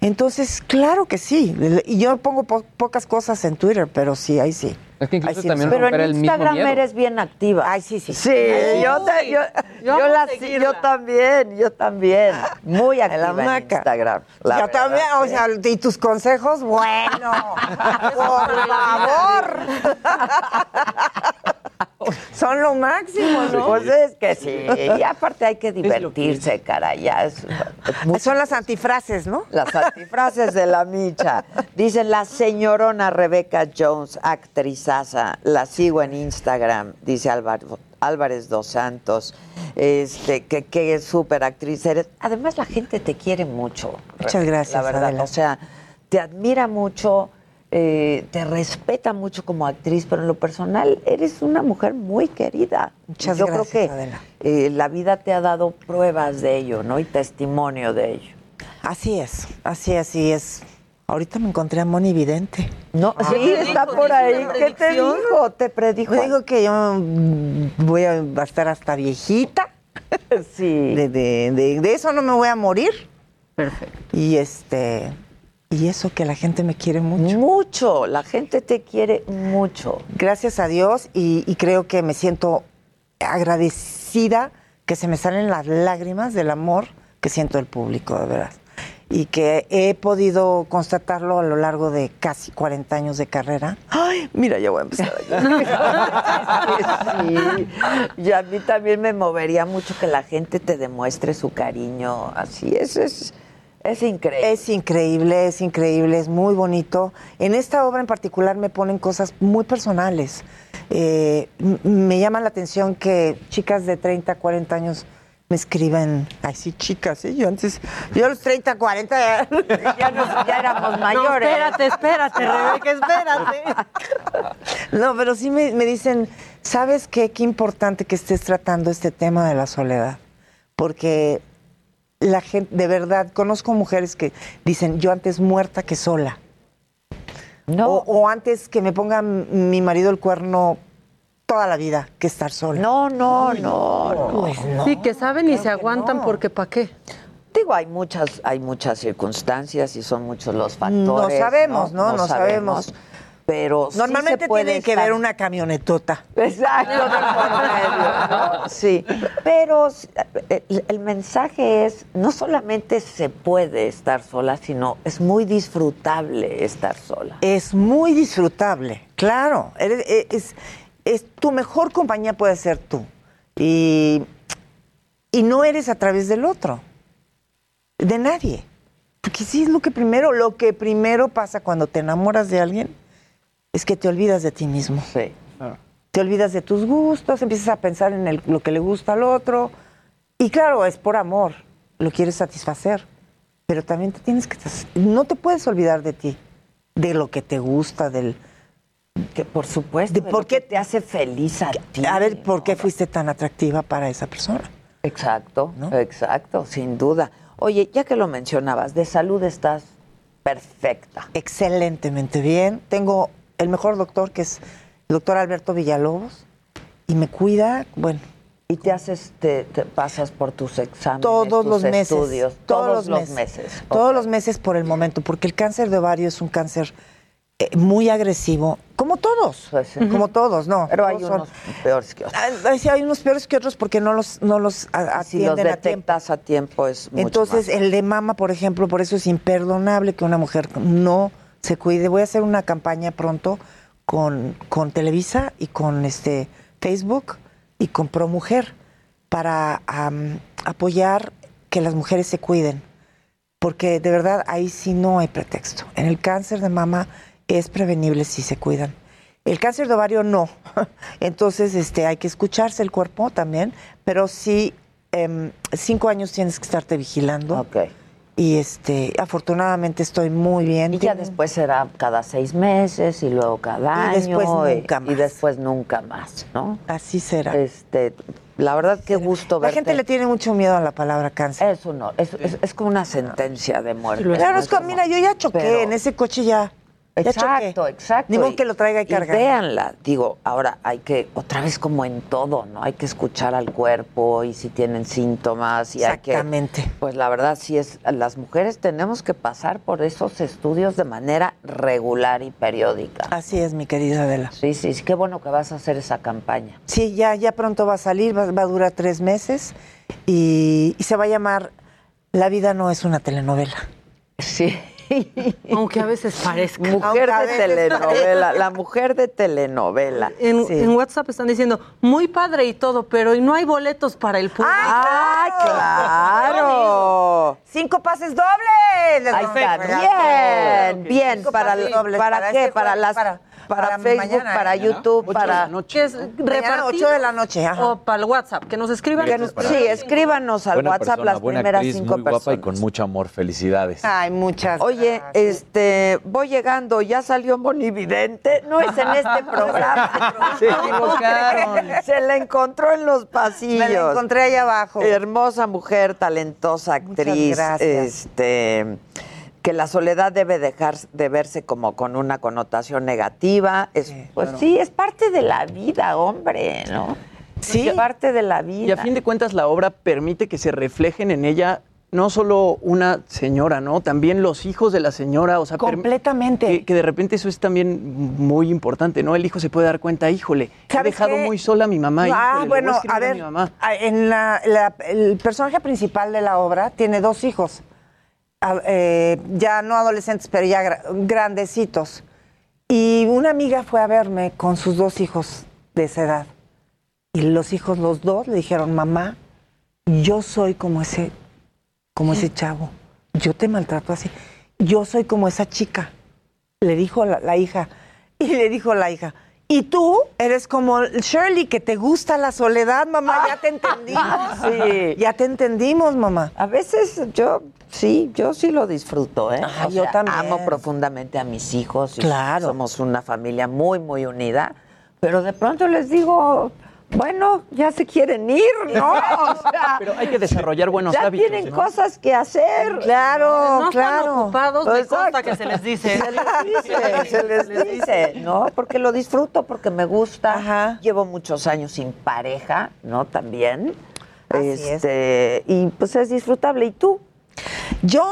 Entonces, claro que sí. Y yo pongo po- pocas cosas en Twitter, pero sí, ahí sí. Es que incluso sí también el mismo Instagram eres bien activa. Ay, sí, sí. Sí, Ay, yo, te- yo, Yo yo la- yo también, yo también. Muy activa en maca. Instagram. la Yo verdad, también, o sea, y tus consejos, bueno, por favor. Son lo máximo, ¿no? Pues es que sí. Y aparte hay que divertirse, caray. Ya es, Son las antifrases, ¿no? Las antifrases de la micha. Dice la señorona Rebeca Jones, actrizaza. La sigo en Instagram, dice Álvaro- Álvarez Dos Santos. Este, que, que es súper actriz eres. Además, la gente te quiere mucho. Muchas gracias, La verdad. Adela. O sea, te admira mucho. Eh, te respeta mucho como actriz, pero en lo personal eres una mujer muy querida. Muchas Yo gracias, creo que Adela. eh, la vida te ha dado pruebas de ello, ¿no? Y testimonio de ello. Así es, así, así es. Ahorita me encontré a Moni Vidente. No, Ah. sí, está por ahí. ¿Qué te dijo? Te predijo. Me dijo que yo mm, voy a estar hasta viejita. Sí. De, de- de- de eso no me voy a morir. Perfecto. Y este. Y eso que la gente me quiere mucho. Mucho, la gente te quiere mucho. Gracias a Dios y, y creo que me siento agradecida que se me salen las lágrimas del amor que siento del público, de verdad. Y que he podido constatarlo a lo largo de casi 40 años de carrera. Ay, mira, ya voy a empezar a sí. Y a mí también me movería mucho que la gente te demuestre su cariño. Así es, es, es increíble. Es increíble, es increíble, es muy bonito. En esta obra en particular me ponen cosas muy personales. Eh, me llama la atención que chicas de 30, 40 años me escriben, ay sí, chicas, ¿eh? yo antes, yo a los 30, 40 ya, ya, nos- ya éramos mayores. espérate, espérate, Rebeca, espérate. No, pero sí me, me dicen, ¿sabes qué? Qué importante que estés tratando este tema de la soledad. Porque la gente, de verdad, conozco mujeres que dicen, yo antes muerta que sola. No. O, o antes que me ponga mi marido el cuerno toda la vida que estar sola. No, no, no, no. Pues no. Sí, que saben y se aguantan porque ¿para qué? Digo, hay muchas, hay muchas circunstancias y son muchos los factores. No sabemos, ¿no? No, sabemos. sabemos. Pero sí Normalmente se puede tiene que ver una camionetota. Exacto, medio, ¿no? Sí, pero eh, el, el mensaje es, no solamente se puede estar sola, sino es muy disfrutable estar sola. Es muy disfrutable, claro. Eres- e- es, es- tu mejor compañía puede ser tú. Y, y no eres a través del otro, de nadie. Porque sí es lo que primero, lo que primero pasa cuando te enamoras de alguien, es que te olvidas de ti mismo. Sí. Te olvidas de tus gustos, empiezas a pensar en el- lo que le gusta al otro. Y claro, es por amor, lo quieres satisfacer. Pero también te tienes que... No te puedes olvidar de ti, de lo que te gusta, del... Que por supuesto, de por qué te hace feliz a ti. A ver, ¿por qué fuiste tan atractiva para esa persona? Exacto, exacto, sin duda. Oye, ya que lo mencionabas, de salud estás perfecta. Excelentemente bien. Tengo el mejor doctor, que es el doctor Alberto Villalobos, y me cuida, bueno, Y te haces, te, te pasas por tus exámenes, todos tus los meses. estudios, todos, los meses. Todos los meses por el momento, porque el cáncer de ovario es un cáncer eh, muy agresivo, como todos, como todos, ¿no? Pero hay Todos son- unos peores que otros. Ah, sí, hay unos peores que otros porque no los, no los a- Si los atienden a tiempo. detectas a tiempo es mucho Entonces, más. el de mama, por ejemplo, por eso es imperdonable que una mujer no se cuide. Voy a hacer una campaña pronto con, con Televisa y con este Facebook y con ProMujer para apoyar que las mujeres se cuiden. Porque de verdad ahí sí no hay pretexto. En el cáncer de mama es prevenible si se cuidan. El cáncer de ovario no. Entonces este, hay que escucharse el cuerpo también, pero sí em, cinco años tienes que estarte vigilando. Y este, afortunadamente estoy muy bien. Y ya después será cada seis meses y luego cada Y después año. y- nunca más. Y después nunca más, ¿no? Así será. Este, la verdad, qué gusto La verte. gente le tiene mucho miedo a la palabra cáncer. Eso no, es, es, es como una sentencia de muerte. Claro, es como, mira, yo ya choqué Pero- en ese coche ya. Exacto, exacto. Ni modo que lo traiga y cargar. véanla. Digo, ahora hay que, otra vez como en todo, ¿no? Hay que escuchar al cuerpo y si tienen síntomas y hay que... Exactamente. Pues la verdad sí es, las mujeres tenemos que pasar por esos estudios de manera regular y periódica. Así es, mi querida Adela. Sí, sí, sí, qué bueno que vas a hacer esa campaña. Sí, ya, ya pronto va a salir, va, va a durar tres meses y, y se va a llamar La vida no es una telenovela. Sí. Aunque a veces parezca. Mujer Aunque de telenovela, la mujer de telenovela. En, en WhatsApp están diciendo, muy padre y todo, pero no hay boletos para el público. ¡Ay, claro! ¡Cinco pases dobles! Les Ahí está, bien, bien. ¿Para, ¿para para qué? este ¿Para las para- para, para Facebook, mañana, para ¿eh? YouTube, para la noche. Que es Mañana, repartido ocho de la noche, ajá. O para el WhatsApp, que nos escriban. Que nos- sí, escríbanos al Buena WhatsApp persona, las buena primeras actriz, cinco muy guapa y personas. con mucho amor. Felicidades. Ay, muchas Oye, este, voy llegando, ya salió Monividente, no es en este programa. Se equivocaron. Se la encontró en los pasillos. Me la encontré ahí abajo. Hermosa mujer, talentosa actriz, gracias. este que la soledad debe dejar de verse como con una connotación negativa. Es, pues sí, es parte de la vida, hombre, ¿no? Sí. Es parte de la vida. Y a fin de cuentas la obra permite que se reflejen en ella no solo una señora, ¿no? También los hijos de la señora, o sea, Completamente. que, que de repente eso es también muy importante, ¿no? El hijo se puede dar cuenta, híjole, he ¿Sabes dejado qué? muy sola a mi mamá. híjole, ah, le voy bueno, a ver, mi mamá. a- en la, la- el personaje principal de la obra tiene dos hijos, A- eh, ya no adolescentes, pero ya gra- grandecitos. Y una amiga fue a verme con sus dos hijos de esa edad. Y los hijos, los dos, le dijeron, mamá, yo soy como ese, como ese chavo. Yo te maltrato así. Yo soy como esa chica. Le dijo la hija. Y le dijo la hija. Y tú eres como Shirley, que te gusta la soledad, mamá. Ya te entendimos. Sí. Ya te entendimos, mamá. A veces yo sí, yo sí lo disfruto, ¿eh? Ah, O yo sea, también. Amo profundamente a mis hijos. y Claro. Somos una familia muy, muy unida. Pero de pronto les digo, bueno, ya se quieren ir, ¿no? O sea, Pero hay que desarrollar buenos ya hábitos. tienen ¿no? cosas que hacer. Claro, no están claro. ocupados, me Exacto. consta que se les dice. Se les dice, se les dice, ¿no? Porque lo disfruto, porque me gusta. Ajá. Llevo muchos años sin pareja, ¿no? También. Así es. este, Y pues es disfrutable. ¿Y tú? Yo.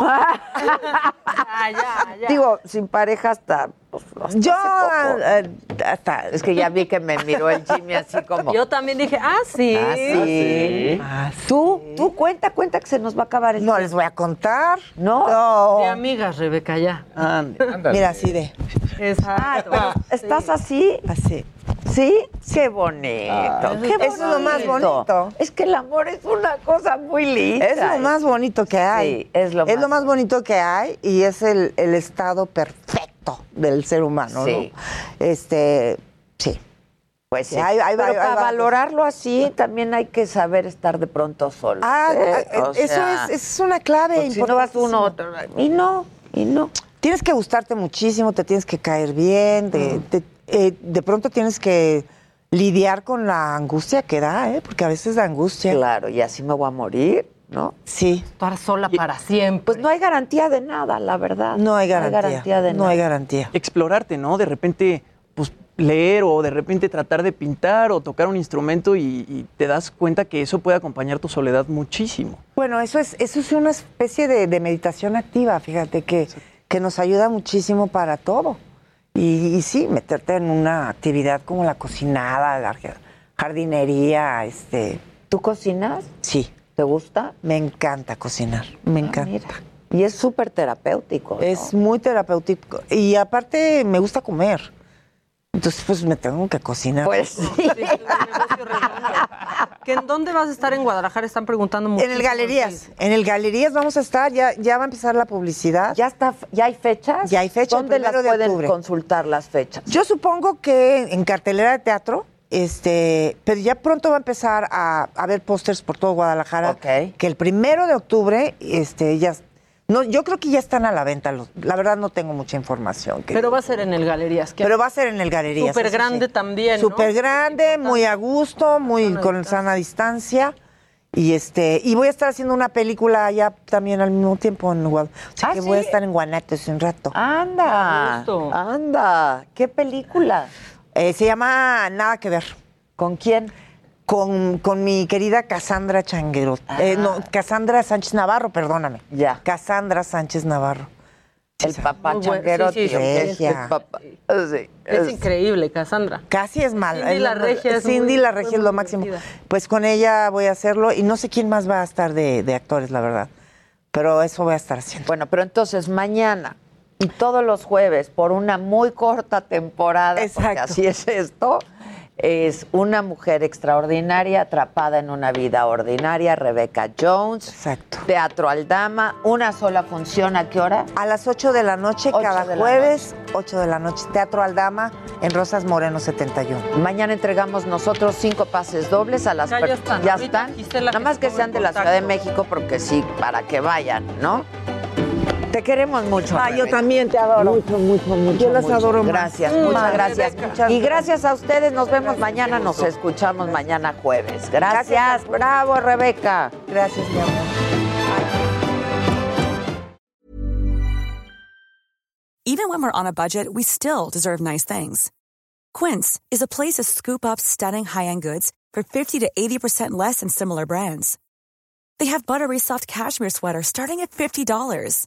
Ya, ya, ya. Digo, sin pareja hasta. pues, hasta Yo. hace poco. eh, hasta. Es que ya vi que me miró el Jimmy así como. Yo también dije, ah, sí. Ah, sí. Ah, Tú, tú cuenta, cuenta que se nos va a acabar el No les voy a contar. No. No. De amigas, Rebeca, ya. Ande. Mira, así de. Exacto. ¿Estás así? Así. ¿Sí? Qué bonito. Ah, qué eso es lo más bonito. Es que el amor es una cosa muy linda. Es lo más bonito que hay. Sí, es lo más más bonito que hay y es el, el estado perfecto del ser humano, Sí. ¿no? Este, sí. Pues sí. Hay- hay- Pero hay- para valorarlo así, también hay que saber estar de pronto solo. Ah, ¿eh? O eso es, es una clave porque si no vas uno otro. Y no, y no. Tienes que gustarte muchísimo, te tienes que caer bien, de, de- eh, de pronto tienes que lidiar con la angustia que da, ¿eh? porque a veces da angustia. Claro, y así me voy a morir, ¿no? Sí, Estar sola para siempre. Pues no hay garantía de nada, la verdad. no hay garantía. de no nada. hay garantía. Explorarte, ¿no? De repente, pues leer o de repente tratar de pintar o tocar un instrumento y, y te das cuenta que eso puede acompañar tu soledad muchísimo. Bueno, eso es, eso es una especie de, de meditación activa, fíjate, que, que nos ayuda muchísimo para todo. Y, y sí, meterte en una actividad como la cocinada, la jar- jardinería, este. ¿Tú cocinas? Sí, ¿Te gusta? me encanta cocinar, me Ah, encanta. mira. Y es súper terapéutico. ¿no? Es muy terapéutico. Y aparte me gusta comer. Entonces, pues me tengo que cocinar. Pues sí. ¿Que ¿En dónde vas a estar en Guadalajara? Están preguntando mucho. en el Galerías. En el Galerías vamos a estar, ya, ya va a empezar la publicidad. ¿Ya, está, ¿Ya hay fechas? Ya hay fecha, el ¿Dónde las de pueden octubre. consultar las fechas? Yo supongo que en cartelera de teatro, este, pero ya pronto va a empezar a, a haber pósters por todo Guadalajara. Ok. Que el primero de octubre, este, ya, no, yo creo que ya están a la venta. los- la verdad no tengo mucha información. que- Pero va a ser en el Galerías. que pero va a ser en el Galerías. Súper grande sí. también, ¿no? Súper grande, muy a gusto, muy Sana con distancia. sana distancia. Y este, y voy a estar haciendo una película ya también al mismo tiempo en Guad- O sea ¿Ah, que sí? voy a estar en Guanatos un rato. Anda, anda. ¿Qué película? Eh, se llama Nada que ver. ¿Con quién? Con, con mi querida Cassandra Changuero. Eh, no, Cassandra Sánchez Navarro, perdóname. Ya. Cassandra Sánchez Navarro. El papá bueno. changuero. Sí, sí, sí. Regia. El papá- sí, Es increíble, Cassandra. Casi es mal. Cindy es la Regia es Cindy muy- la Regia es lo máximo. divertida. Pues con ella voy a hacerlo y no sé quién más va a estar de, de actores, la verdad. Pero eso voy a estar haciendo. Bueno, pero entonces mañana y todos los jueves por una muy corta temporada, porque Exacto. así es esto, es una mujer extraordinaria atrapada en una vida ordinaria, Rebecca Jones. Exacto. Teatro Aldama, una sola función, ¿a qué hora? A las 8 de la noche, Ocho cada la jueves, 8 de la noche, Teatro Aldama en Rosas Moreno 71. Mañana entregamos nosotros cinco pases dobles a las Ya, ya están. Ya están. Nada más que sean de la. Ciudad de México, porque sí, para que vayan, ¿no? Te queremos mucho. Ah, yo también te adoro. Mucho, mucho, mucho. Yo las mucho. adoro. Gracias, Mm, muchas gracias. muchas y gracias. gracias a ustedes. Nos vemos mañana, nos escuchamos mañana jueves. Gracias. Bravo, Rebeca. Gracias, mi amor. Even when we're on a budget, we still deserve nice things. Quince is a place to scoop up stunning high-end goods for 50 to 80% less than similar brands. They have buttery soft cashmere sweaters starting at $50,